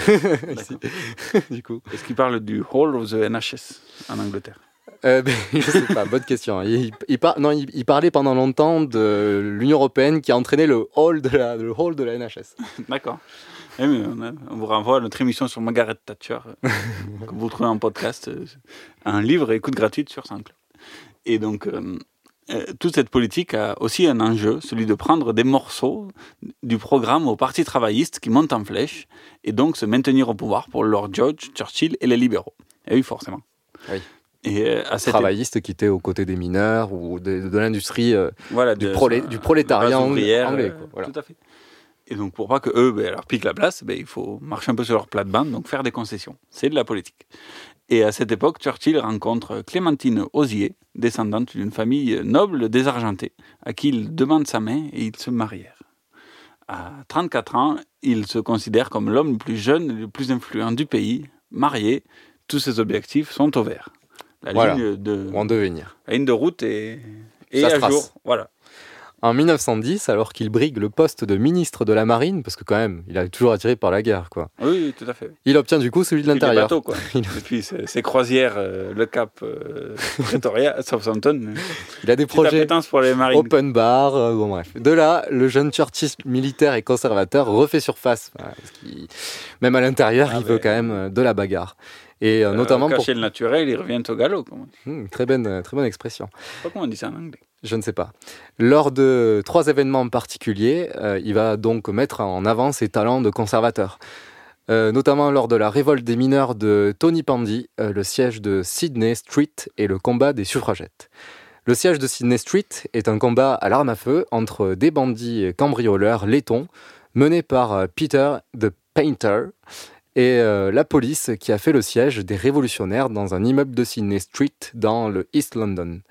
Speaker 3: du coup.
Speaker 2: Est-ce qu'il parle du Whole of the NHS en Angleterre?
Speaker 3: Euh, ben, Je sais pas, bonne question. Il, non, il, parlait pendant longtemps de l'Union européenne qui a entraîné le hall de la, le hall de la NHS.
Speaker 2: D'accord. Eh, on, vous renvoie à notre émission sur Margaret Thatcher, euh, que vous trouvez en podcast, euh, un livre et écoute gratuite sur SoundCloud. Et donc, euh, toute cette politique a aussi un enjeu, celui de prendre des morceaux du programme au Parti travailliste qui monte en flèche et donc se maintenir au pouvoir pour Lord George, Churchill et les libéraux. Et oui, forcément.
Speaker 3: Oui. Et euh, à cette travailliste qui était aux côtés des mineurs ou de, l'industrie euh,
Speaker 2: voilà,
Speaker 3: du, du, prolétariat anglais. Euh,
Speaker 2: voilà. Tout à fait. Et donc pour pas que eux ben, leur piquent la place, ben, il faut marcher un peu sur leur plate-bande, donc faire des concessions. C'est de la politique. Et à cette époque, Churchill rencontre Clémentine Osier, descendante d'une famille noble désargentée, à qui il demande sa main et ils se marièrent. À 34 ans, il se considère comme l'homme le plus jeune et le plus influent du pays, marié. Tous ses objectifs sont au vert
Speaker 3: la ligne de en devenir.
Speaker 2: La ligne de route est, à jour. Voilà.
Speaker 3: En 1910, alors qu'il brigue le poste de ministre de la Marine, parce que quand même, il a toujours attiré par la guerre, quoi.
Speaker 2: Oui, tout à fait.
Speaker 3: Il obtient du coup celui de l'intérieur.
Speaker 2: quoi. Depuis ses, croisières, euh, le Cap euh, Pretoria, Southampton.
Speaker 3: Il a des projets
Speaker 2: pour les marines.
Speaker 3: open bar, euh, bon bref. De là, le jeune Churchill militaire et conservateur refait surface. même à l'intérieur, ah il veut quand même de la bagarre.
Speaker 2: Et euh, notamment cacher pour... le naturel, il revient au galop.
Speaker 3: Hmm, très, bonne, très bonne expression.
Speaker 2: Pas comment on dit ça en anglais.
Speaker 3: Je ne sais pas. Lors de trois événements particuliers, euh, il va donc mettre en avant ses talents de conservateur. Euh, notamment lors de la révolte des mineurs de Tony Pandy, le siège de Sydney Street et le combat des suffragettes. Le siège de Sydney Street est un combat à l'arme à feu entre des bandits cambrioleurs lettons menés par Peter the Painter et euh, la police qui a fait le siège des révolutionnaires dans un immeuble de Sydney Street dans le East London.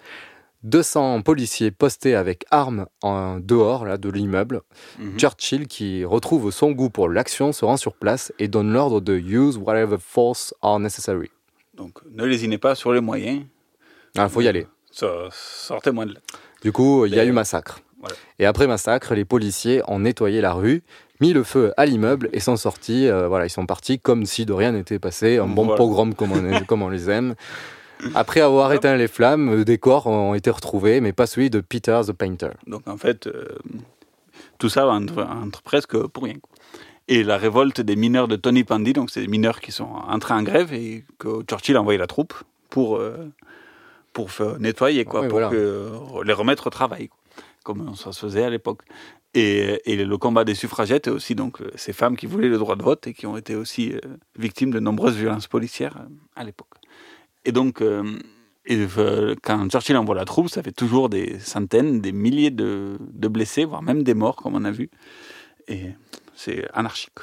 Speaker 3: 200 policiers postés avec armes en dehors là, de l'immeuble. Mhm. Churchill, qui retrouve son goût pour l'action, se rend sur place et donne l'ordre de use whatever force are necessary.
Speaker 2: Donc ne lésinez pas sur les moyens.
Speaker 3: Il ah, faut y aller.
Speaker 2: Sortez-moi de là.
Speaker 3: Du coup, il y a eu massacre. Et après massacre, les policiers ont nettoyé la rue mis le feu à l'immeuble et sont sortis. Euh, voilà, ils sont partis comme si de rien n'était passé, un bon pogrom comme on, comme on les aime. Après avoir éteint les flammes, des corps ont été retrouvés, mais pas celui de Peter the Painter.
Speaker 2: Donc en fait, euh, tout ça entre, entre, presque pour rien. Et la révolte des mineurs de Tony Pandy, donc c'est des mineurs qui sont entrés en grève et que Churchill a envoyé la troupe pour, euh, pour nettoyer, quoi, pour les remettre au travail, comme ça se faisait à l'époque. Et, le combat des suffragettes et aussi donc euh, ces femmes qui voulaient le droit de vote et qui ont été aussi euh, victimes de nombreuses violences policières euh, à l'époque. Et donc, quand Churchill envoie la troupe, ça fait toujours des centaines, des milliers de, blessés, voire même des morts, comme on a vu. Et
Speaker 9: c'est anarchique.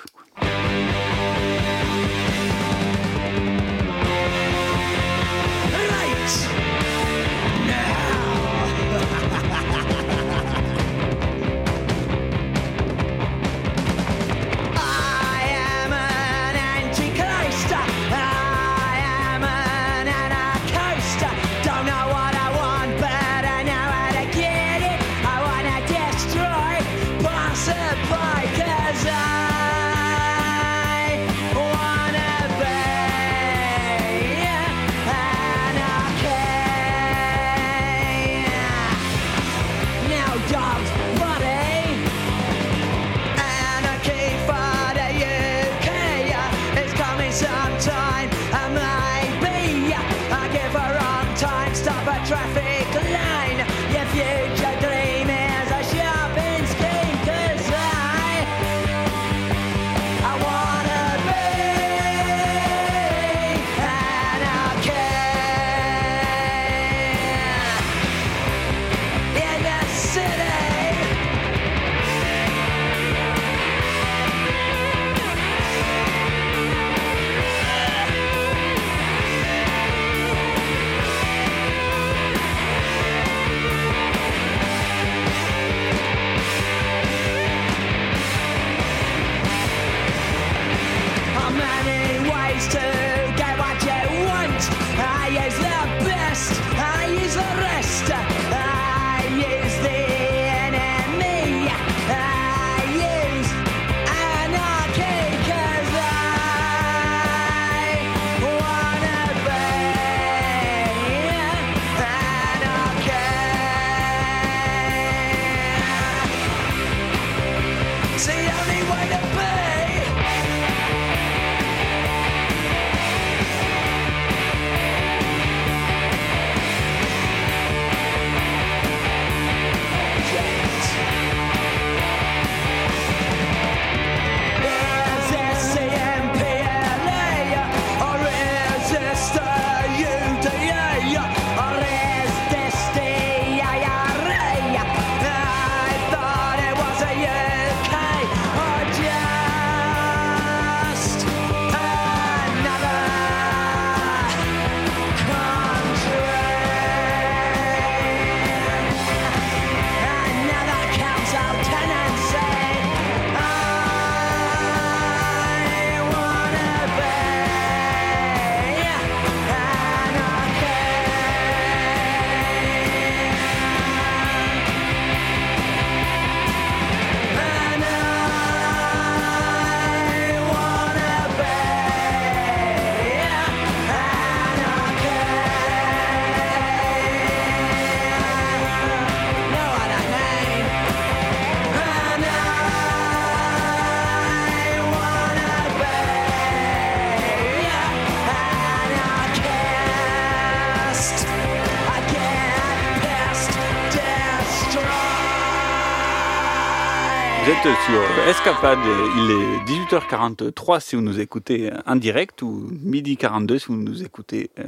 Speaker 9: Sur Escapade. Il est 18h43 si vous nous écoutez en direct ou midi 42 si vous nous écoutez euh,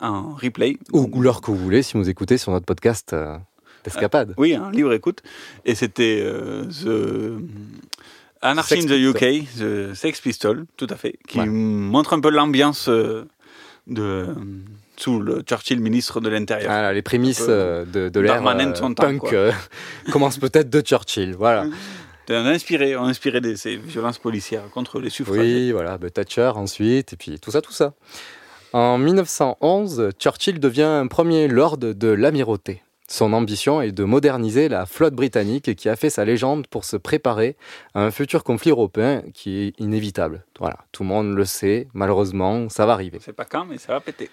Speaker 9: en replay.
Speaker 3: Ou l'heure que vous voulez si vous nous écoutez sur notre podcast euh, d'Escapade.
Speaker 9: Euh, oui, un libre écoute. Et c'était The Anarchy in the UK, The Sex Pistol, tout à fait, qui montre un peu l'ambiance de sous le Churchill ministre de l'Intérieur.
Speaker 3: Ah, les prémices de, de l'ère punk commencent peut-être de Churchill, voilà.
Speaker 9: On a inspiré, on a inspiré des, ces violences policières contre les suffragettes.
Speaker 3: Oui, voilà, Thatcher ensuite, et puis tout ça, tout ça. En 1911, Churchill devient un premier lord de l'amirauté. Son ambition est de moderniser la flotte britannique qui a fait sa légende pour se préparer à un futur conflit européen qui est inévitable. Voilà, tout le monde le sait, malheureusement, ça va arriver.
Speaker 9: Sait pas quand, mais ça va péter.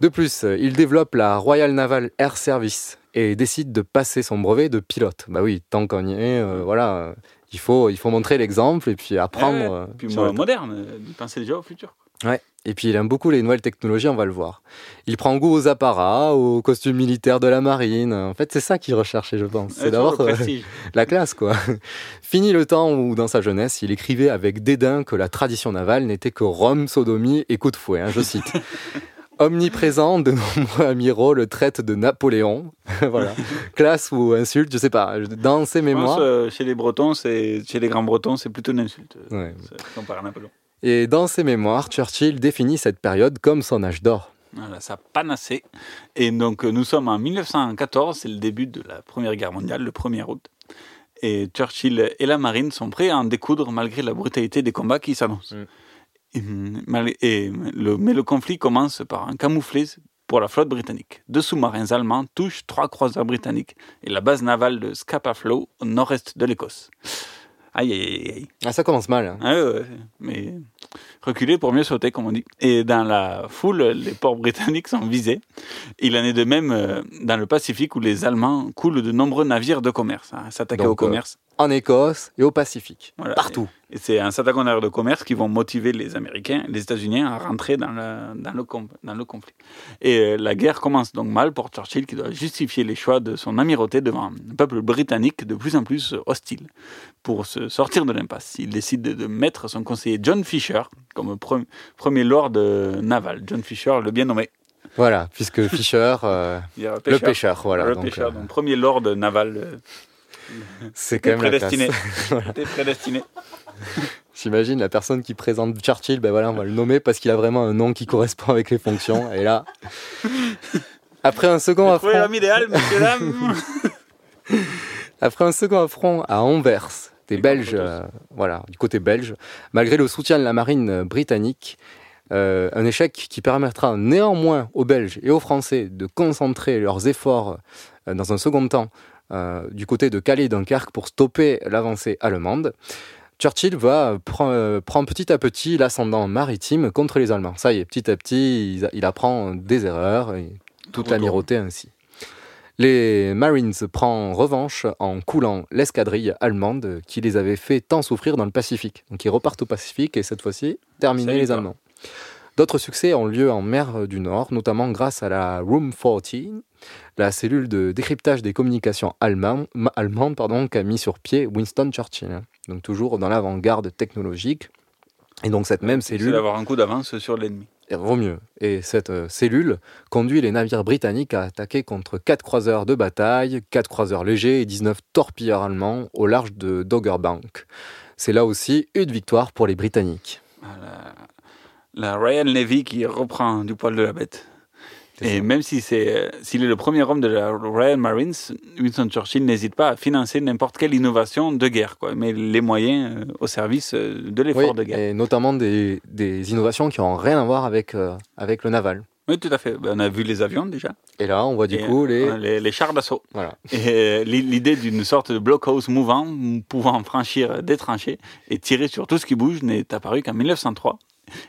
Speaker 3: De plus, il développe la Royal Naval Air Service et décide de passer son brevet de pilote. Bah oui, tant qu'on y est, euh, voilà, il faut, il faut montrer l'exemple et puis apprendre.
Speaker 9: Euh, puis moderne, euh, penser déjà au futur.
Speaker 3: Ouais. Et puis il aime beaucoup les nouvelles technologies, on va le voir. Il prend goût aux apparats, aux costumes militaires de la marine. En fait, c'est ça qu'il recherchait, je pense. C'est d'abord la classe, quoi. Fini le temps où, dans sa jeunesse, il écrivait avec dédain que la tradition navale n'était que Rome, sodomie et coup de fouet, hein, je cite. Omniprésent, de nombreux amiraux le traitent de Napoléon. voilà. Classe ou insulte, je sais pas. Dans ses mémoires.
Speaker 2: Pense, euh, chez les Bretons, c'est chez les grands Bretons, c'est plutôt une insulte.
Speaker 3: Ouais.
Speaker 2: Comparé à Napoléon.
Speaker 3: Et dans ses mémoires, Churchill définit cette période comme son âge d'or.
Speaker 2: Voilà, ça panassé. Et donc, euh, nous sommes en 1914, c'est le début de la Première Guerre mondiale, le 1er août. Et Churchill et la marine sont prêts à en découdre malgré la brutalité des combats qui s'annoncent. Le, mais le conflit commence par un camouflet pour la flotte britannique. Deux sous-marins allemands touchent trois croiseurs britanniques et la base navale de Scapa Flow au nord-est de l'Écosse. Aïe, aïe, aïe.
Speaker 3: Ah, ça commence mal. hein.
Speaker 2: Ah ouais, mais reculer pour mieux sauter, comme on dit. Et dans la foule, les ports britanniques sont visés. Il en est de même euh, dans le Pacifique où les Allemands coulent de nombreux navires de commerce, hein, s'attaquer au commerce.
Speaker 3: En Écosse et au Pacifique.
Speaker 2: Voilà.
Speaker 3: Partout.
Speaker 2: Et c'est un s'attaquant navires de commerce qui vont motiver les Américains, les États-Unis à rentrer dans le, dans le, com- dans le conflit. Et euh, la guerre commence donc mal pour Churchill qui doit justifier les choix de son amirauté devant un peuple britannique de plus en plus hostile. Pour se sortir de l'impasse, il décide de, mettre son conseiller John Fisher comme pre- premier lord euh, naval. John Fisher, le bien nommé.
Speaker 3: Voilà, puisque Fischer, euh, le pêcheur, voilà.
Speaker 2: Le
Speaker 3: donc,
Speaker 2: pêcheur,
Speaker 3: euh,
Speaker 2: donc premier lord naval.
Speaker 3: C'est quand même
Speaker 2: prédestiné. T'es prédestiné.
Speaker 3: J'imagine la personne qui présente Churchill, ben voilà, on va le nommer parce qu'il a vraiment un nom qui correspond avec les fonctions. Et là, après un second affront,
Speaker 2: l'homme idéal, monsieur dame.
Speaker 3: après un second affront à Anvers, des Belges, euh, voilà, du côté belge, malgré le soutien de la marine euh, britannique, euh, un échec qui permettra néanmoins aux Belges et aux Français de concentrer leurs efforts euh, dans un second temps euh, du côté de Calais et Dunkerque pour stopper l'avancée allemande. Churchill va prendre, prend petit à petit l'ascendant maritime contre les Allemands. Ça y est, petit à petit, il, il apprend des erreurs et toute l'amirauté ainsi. Les Marines prennent revanche en coulant l'escadrille allemande qui les avait fait tant souffrir dans le Pacifique. Donc ils repartent au Pacifique et cette fois-ci, terminer les. Allemands. D'autres succès ont lieu en mer du Nord, notamment grâce à la Room 14, la cellule de décryptage des communications allemandes, pardon, qu'a mis sur pied Winston Churchill. Donc toujours dans l'avant-garde technologique. Et donc cette même
Speaker 2: C'est
Speaker 3: cellule
Speaker 2: d'avoir un coup d'avance sur l'ennemi.
Speaker 3: vaut mieux. Et cette euh, cellule conduit les navires britanniques à attaquer contre 4 croiseurs de bataille, 4 croiseurs légers et 19 torpilleurs allemands au large de Doggerbank. C'est là aussi une victoire pour les Britanniques.
Speaker 2: La Royal Navy qui reprend du poil de la bête. Et même si c'est, euh, s'il est le premier homme de la Royal Marines, Winston Churchill n'hésite pas à financer n'importe quelle innovation de guerre, quoi, mais les moyens euh, au service euh, de l'effort
Speaker 3: Oui,
Speaker 2: de guerre.
Speaker 3: et notamment des, des innovations qui n'ont rien à voir avec, euh, avec le naval.
Speaker 2: Oui, tout à fait. Ben, on a vu les avions déjà.
Speaker 3: Et là, on voit du
Speaker 2: Et,
Speaker 3: coup les...
Speaker 2: les, les chars d'assaut.
Speaker 3: Voilà.
Speaker 2: Et l'i- l'idée d'une sorte de blockhouse mouvant pouvant franchir des tranchées et tirer sur tout ce qui bouge n'est apparue qu'en 1903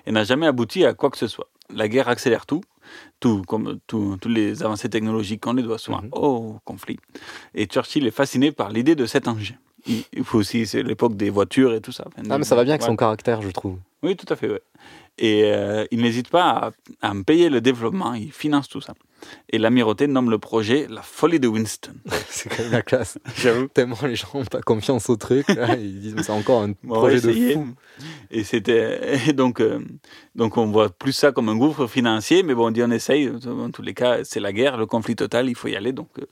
Speaker 2: et n'a jamais abouti à quoi que ce soit. La guerre accélère tout, tout comme tout- toutes les avancées technologiques, on les doit souvent au conflit. Et Churchill est fasciné par l'idée de cet engin. Il il faut aussi, c'est l'époque des voitures et tout ça.
Speaker 3: Ah, mais ça va bien avec son caractère, je trouve.
Speaker 2: Oui, tout à fait, ouais. Et euh, il n'hésite pas à, à payer le développement, il finance tout ça. Et l'amirauté nomme le projet la folie de Winston.
Speaker 3: C'est quand même la classe.
Speaker 2: J'avoue.
Speaker 3: Tellement les gens n'ont pas confiance au truc. Là, ils disent mais c'est encore un
Speaker 2: Bon,
Speaker 3: projet de fou.
Speaker 2: Et c'était et donc euh, donc on voit plus ça comme un gouffre financier, mais bon, on dit on essaye. Dans tous les cas, c'est la guerre, le conflit total, il faut y aller. Donc euh,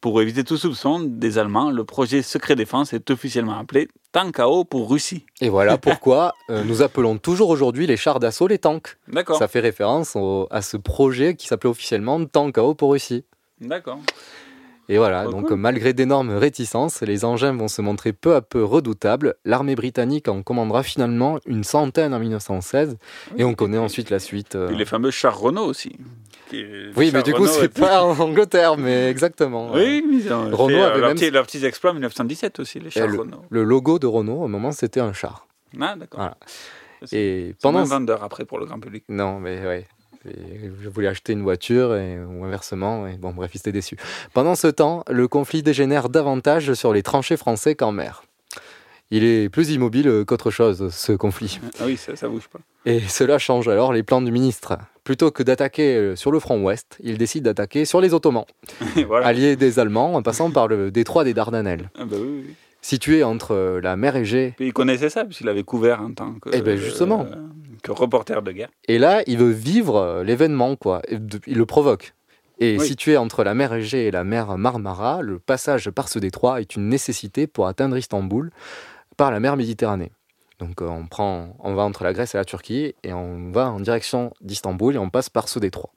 Speaker 2: pour éviter tout soupçon des Allemands, le projet secret défense est officiellement appelé Tank AO pour Russie.
Speaker 3: Et voilà pourquoi euh, nous appelons toujours aujourd'hui les chars d'assaut les tanks.
Speaker 2: D'accord.
Speaker 3: Ça fait référence au- à ce projet qui s'appelait officiellement Tank AO pour Russie.
Speaker 2: D'accord.
Speaker 3: Et voilà,
Speaker 2: Oh,
Speaker 3: donc
Speaker 2: cool.
Speaker 3: malgré d'énormes réticences, les engins vont se montrer peu à peu redoutables. L'armée britannique en commandera finalement une centaine en 1916 et on connaît ensuite la suite. euh.
Speaker 2: Les fameux chars Renault aussi.
Speaker 3: Oui, mais du coup, c'est
Speaker 2: étaient-
Speaker 3: pas en Angleterre, mais exactement.
Speaker 2: Oui, mais
Speaker 3: Renault
Speaker 2: fait, euh,
Speaker 3: avait
Speaker 2: leurs
Speaker 3: même-
Speaker 2: petits- leurs petits exploits en 1917 aussi, les chars
Speaker 3: le,
Speaker 2: Renault.
Speaker 3: le logo de Renault, au moment, c'était un char.
Speaker 2: Ah, d'accord.
Speaker 3: Voilà. Et pendant
Speaker 2: vendeur après pour le grand public.
Speaker 3: Non, mais ouais. Et Je voulais acheter une voiture et, ou inversement. Et bon, bref, il était déçu. Pendant ce temps, le conflit dégénère davantage sur les tranchées français qu'en mer. Il est plus immobile qu'autre chose, ce conflit.
Speaker 2: Ah oui, ça, ça bouge pas.
Speaker 3: Et cela change alors les plans du ministre. Plutôt que d'attaquer euh, sur le front ouest, il décide d'attaquer sur les Ottomans,
Speaker 2: voilà.
Speaker 3: alliés des Allemands en passant par le détroit des Dardanelles.
Speaker 2: Ah bah oui, oui.
Speaker 3: Situé entre euh, la mer Égée
Speaker 2: il connaissait ça, puisqu'il avait couvert en tant que.
Speaker 3: Eh ben, justement.
Speaker 2: euh, que reporter de guerre.
Speaker 3: Et là, il veut vivre l'événement, quoi. Il le provoque. Et situé entre la mer Égée et la mer Marmara, le passage par ce détroit est une nécessité pour atteindre Istanbul par la mer Méditerranée. Donc euh, on, prend, on va entre la Grèce et la Turquie et on va en direction d'Istanbul et on passe par ce détroit.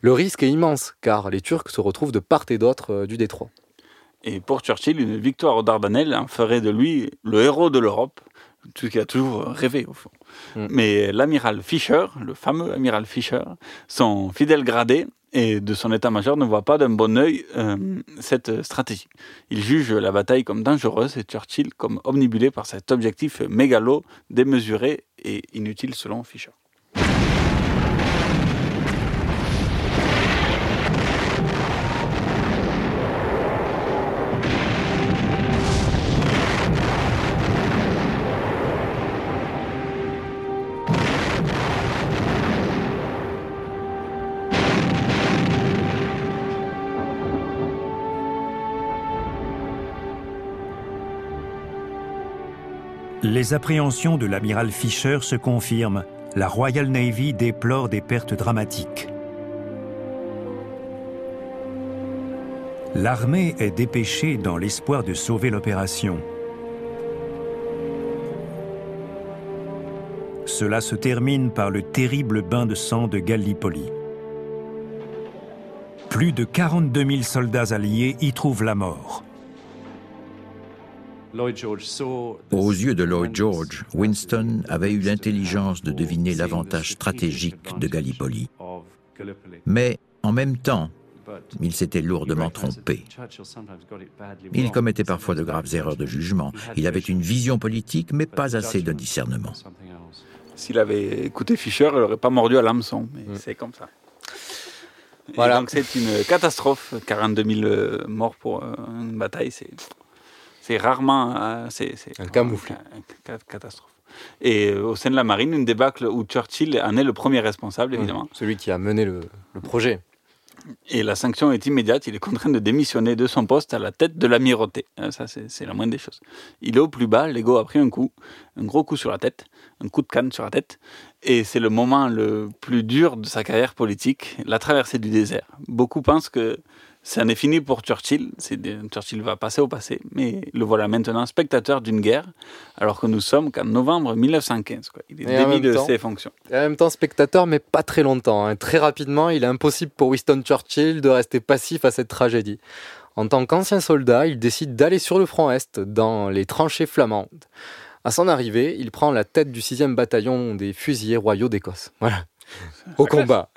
Speaker 3: Le risque est immense car les Turcs se retrouvent de part et d'autre euh, du détroit.
Speaker 2: Et pour Churchill, une victoire aux Dardanelles en ferait de lui le héros de l'Europe, ce qu'il a toujours rêvé au fond. Mm. Mais l'amiral Fischer, le fameux amiral Fischer, son fidèle gradé, et de son état-major ne voit pas d'un bon œil euh, cette stratégie. Il juge la bataille comme dangereuse et Churchill comme omnibulé par cet objectif mégalo, démesuré et inutile selon Fischer.
Speaker 7: Les appréhensions de l'amiral Fisher se confirment. La Royal Navy déplore des pertes dramatiques. L'armée est dépêchée dans l'espoir de sauver l'opération. Cela se termine par le terrible bain de sang de Gallipoli. Plus de 42 000 soldats alliés y trouvent la mort.
Speaker 4: Aux yeux de Lloyd George, Winston avait eu l'intelligence de deviner l'avantage stratégique de Gallipoli. Mais en même temps, il s'était lourdement trompé. Il commettait parfois de graves erreurs de jugement. Il avait une vision politique, mais pas assez de discernement.
Speaker 2: S'il avait écouté Fischer, il n'aurait pas mordu à l'hameçon, mais mm. c'est comme ça. Voilà. donc c'est une catastrophe, 42 000 morts pour euh, une bataille, c'est c'est rarement. Euh, c'est,
Speaker 3: un camoufle.
Speaker 2: Une catastrophe. Et euh, au sein de la marine, une débâcle où Churchill en est le premier responsable, évidemment.
Speaker 3: celui qui a mené le, projet.
Speaker 2: Et la sanction est immédiate. Il est contraint de démissionner de son poste à la tête de l'amirauté. Euh, ça, c'est la moindre des choses. Il est au plus bas. L'ego a pris un coup, un gros coup sur la tête, un coup de canne sur la tête. Et c'est le moment le plus dur de sa carrière politique, la traversée du désert. Beaucoup pensent que ça n'est fini pour Churchill. Churchill va passer au passé, mais le voilà maintenant spectateur d'une guerre, alors que nous sommes qu'en novembre 1915. Il est démis de ses fonctions.
Speaker 3: Et en même temps spectateur, mais pas très longtemps. Hein. Très rapidement, il est impossible pour Winston Churchill de rester passif à cette tragédie. En tant qu'ancien soldat, il décide d'aller sur le front Est, dans les tranchées flamandes. À son arrivée, il prend la tête du 6e bataillon des fusiliers royaux d'Écosse. Voilà. Au combat.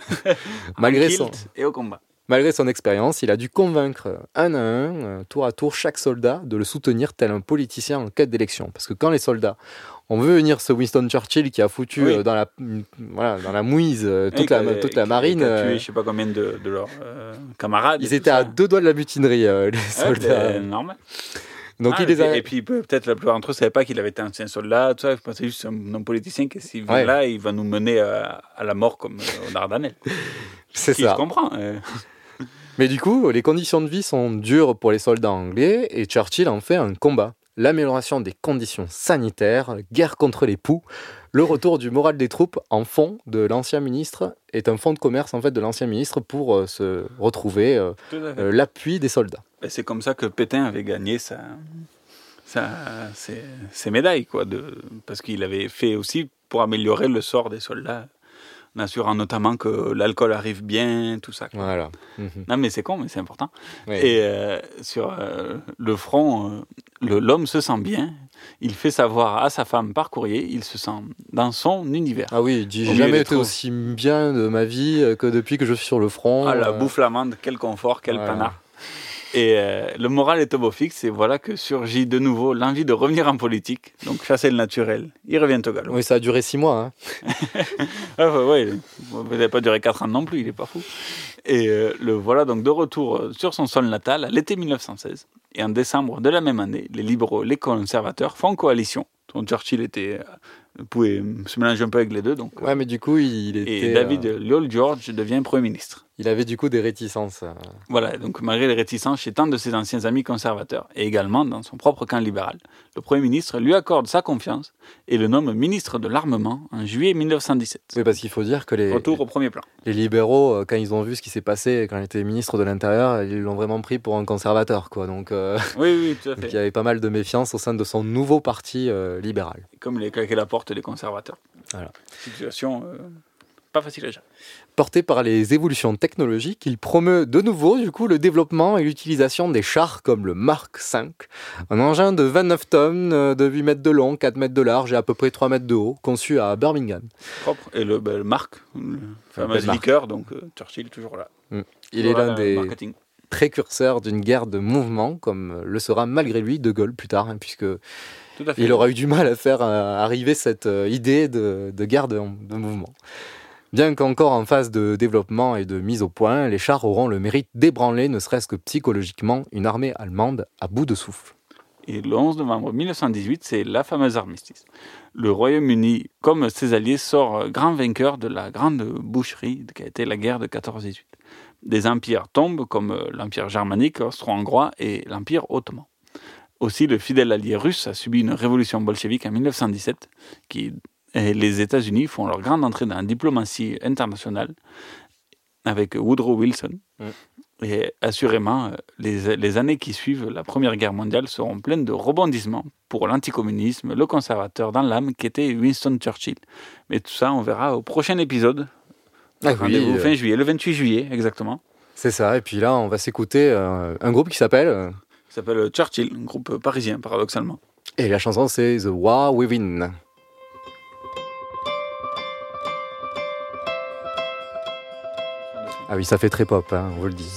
Speaker 2: Malgré son... Et au combat.
Speaker 3: Malgré son expérience, il a dû convaincre un à un, euh, tour à tour, chaque soldat de le soutenir tel un politicien en quête d'élection. Parce que quand les soldats on veut venir ce Winston Churchill qui a foutu euh, dans, la, voilà, dans la mouise euh, toute, la, toute la marine.
Speaker 2: A tué, je sais pas combien de, leurs camarades.
Speaker 3: Ils étaient à deux doigts de la mutinerie, les soldats.
Speaker 2: normal. Donc ah, il les a... Et puis peut-être la plupart d'entre eux ne savaient pas qu'il avait été un soldat, tout ça. Ils pensaient juste un homme politicien qui s'il vient là, il va nous mener à, la mort comme au Dardanelles.
Speaker 3: C'est ça.
Speaker 2: Je comprends.
Speaker 3: Mais du coup, les conditions de vie sont dures pour les soldats anglais et Churchill en fait un combat. L'amélioration des conditions sanitaires, guerre contre les poux, le retour du moral des troupes en fond de l'ancien ministre est un fonds de commerce en fait de l'ancien ministre pour euh, se retrouver euh, euh, l'appui des soldats.
Speaker 2: c'est comme ça que Pétain avait gagné sa, ses, médailles, quoi, de, parce qu'il avait fait aussi pour améliorer le sort des soldats en assurant notamment que l'alcool arrive bien, tout ça.
Speaker 3: Voilà.
Speaker 2: Mhm. Non, mais c'est con, mais c'est important. Et euh, sur euh, le front, euh, l'homme se sent bien. Il fait savoir à sa femme par courrier, il se sent dans son univers.
Speaker 3: Ah oui, il dit J'ai jamais été aussi bien de ma vie que depuis que je suis sur le front.
Speaker 2: Ah, la bouffe l'amande, quel confort, quel panard. Et euh, le moral est au beau fixe, et voilà que surgit de nouveau l'envie de revenir en politique. Donc chasser le naturel. Il revient au galop.
Speaker 3: Oui, ça a duré six mois.
Speaker 2: Hein. ah, ouais, il n'a pas duré quatre ans non plus, il n'est pas fou. Et euh, le voilà donc de retour euh, sur son sol natal à l'été 1916. Et en décembre de la même année, les libéraux, les conservateurs font coalition, dont Churchill était pouvait se mélanger un peu avec les deux. Donc,
Speaker 10: ouais, mais du coup, il était.
Speaker 2: Et David Lloyd George devient Premier ministre.
Speaker 10: Il avait du coup des réticences.
Speaker 2: Voilà, donc malgré les réticences chez tant de ses anciens amis conservateurs, et également dans son propre camp libéral, le Premier ministre lui accorde sa confiance et le nomme ministre de l'Armement en juillet 1917.
Speaker 10: Oui, parce qu'il faut dire que les.
Speaker 2: Retour au premier plan.
Speaker 10: Les libéraux, quand ils ont vu ce qui s'est passé quand il était ministre de l'Intérieur, ils l'ont vraiment pris pour un conservateur, quoi. Donc,
Speaker 2: euh... oui, oui, tout à fait.
Speaker 10: il y avait pas mal de méfiance au sein de son nouveau parti euh, libéral.
Speaker 2: Comme il a claqué la porte des conservateurs.
Speaker 10: Voilà.
Speaker 2: Situation euh, pas facile à gérer.
Speaker 10: Porté par les évolutions technologiques, il promeut de nouveau du coup le développement et l'utilisation des chars comme le Mark V, un engin de 29 tonnes, euh, de 8 mètres de long, 4 mètres de large et à peu près 3 mètres de haut, conçu à Birmingham.
Speaker 2: Propre. Et le, ben, le Mark, le fameux liqueur, donc euh, Churchill toujours là.
Speaker 10: Mm. Il toujours est l'un des marketing. précurseurs d'une guerre de mouvement, comme le sera malgré lui De Gaulle plus tard, hein, puisque il aura eu du mal à faire euh, arriver cette euh, idée de, de guerre de, de mouvement. Bien qu'encore en phase de développement et de mise au point, les chars auront le mérite d'ébranler, ne serait-ce que psychologiquement, une armée allemande à bout de souffle.
Speaker 2: Et le 11 novembre 1918, c'est la fameuse armistice. Le Royaume-Uni, comme ses alliés, sort grand vainqueur de la grande boucherie qui a été la guerre de 14-18. Des empires tombent comme l'empire germanique, austro-hongrois et l'empire ottoman. Aussi, le fidèle allié russe a subi une révolution bolchevique en 1917 qui et les États-Unis font leur grande entrée dans la diplomatie internationale avec Woodrow Wilson. Mm. Et assurément, les, les, années qui suivent la Première Guerre mondiale seront pleines de rebondissements pour l'anticommunisme, le conservateur dans l'âme qui était Winston Churchill. Mais tout ça, on verra au prochain épisode.
Speaker 10: Ah oui,
Speaker 2: euh... fin juillet, le 28 juillet, exactement.
Speaker 10: C'est ça. Et puis là, on va s'écouter euh, un groupe qui s'appelle. Euh...
Speaker 2: Qui s'appelle Churchill, un groupe parisien, paradoxalement.
Speaker 10: Et la chanson, c'est The War Within. Ah oui, ça fait très pop, hein, on vous le dit.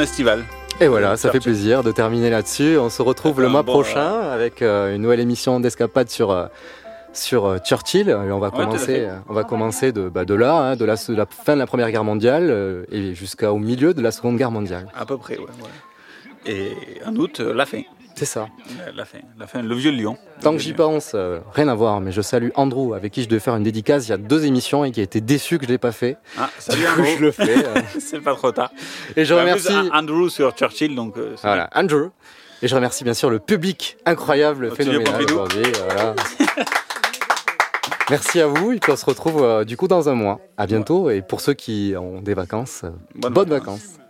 Speaker 2: Estivale.
Speaker 3: Et voilà, ça fait plaisir de terminer là-dessus. On se retrouve le mois prochain avec une nouvelle émission d'escapade sur sur Churchill. Et on va commencer, on va commencer de, bah, de là, hein, de, la, de, la, fin de la Première Guerre mondiale et jusqu'au milieu de la Seconde Guerre mondiale.
Speaker 2: À peu près, ouais. Et en août, la fin.
Speaker 3: C'est ça.
Speaker 2: La fin, la fin, le vieux lion.
Speaker 3: Tant que j'y pense, euh, rien à voir, mais je salue Andrew, avec qui je devais faire une dédicace il y a deux émissions et qui a été déçu que je l'ai pas fait.
Speaker 2: Ah, salut Andrew.
Speaker 3: je le fais. Euh.
Speaker 2: C'est pas trop tard.
Speaker 3: Et je remercie.
Speaker 2: Andrew sur Churchill, donc. Euh,
Speaker 3: voilà, Andrew. Et je remercie bien sûr le public incroyable, phénoménal aujourd'hui. Voilà. Merci à vous et puis on se retrouve du coup dans un mois. À bientôt et pour ceux qui ont des vacances, bonnes, vacances.
Speaker 11: La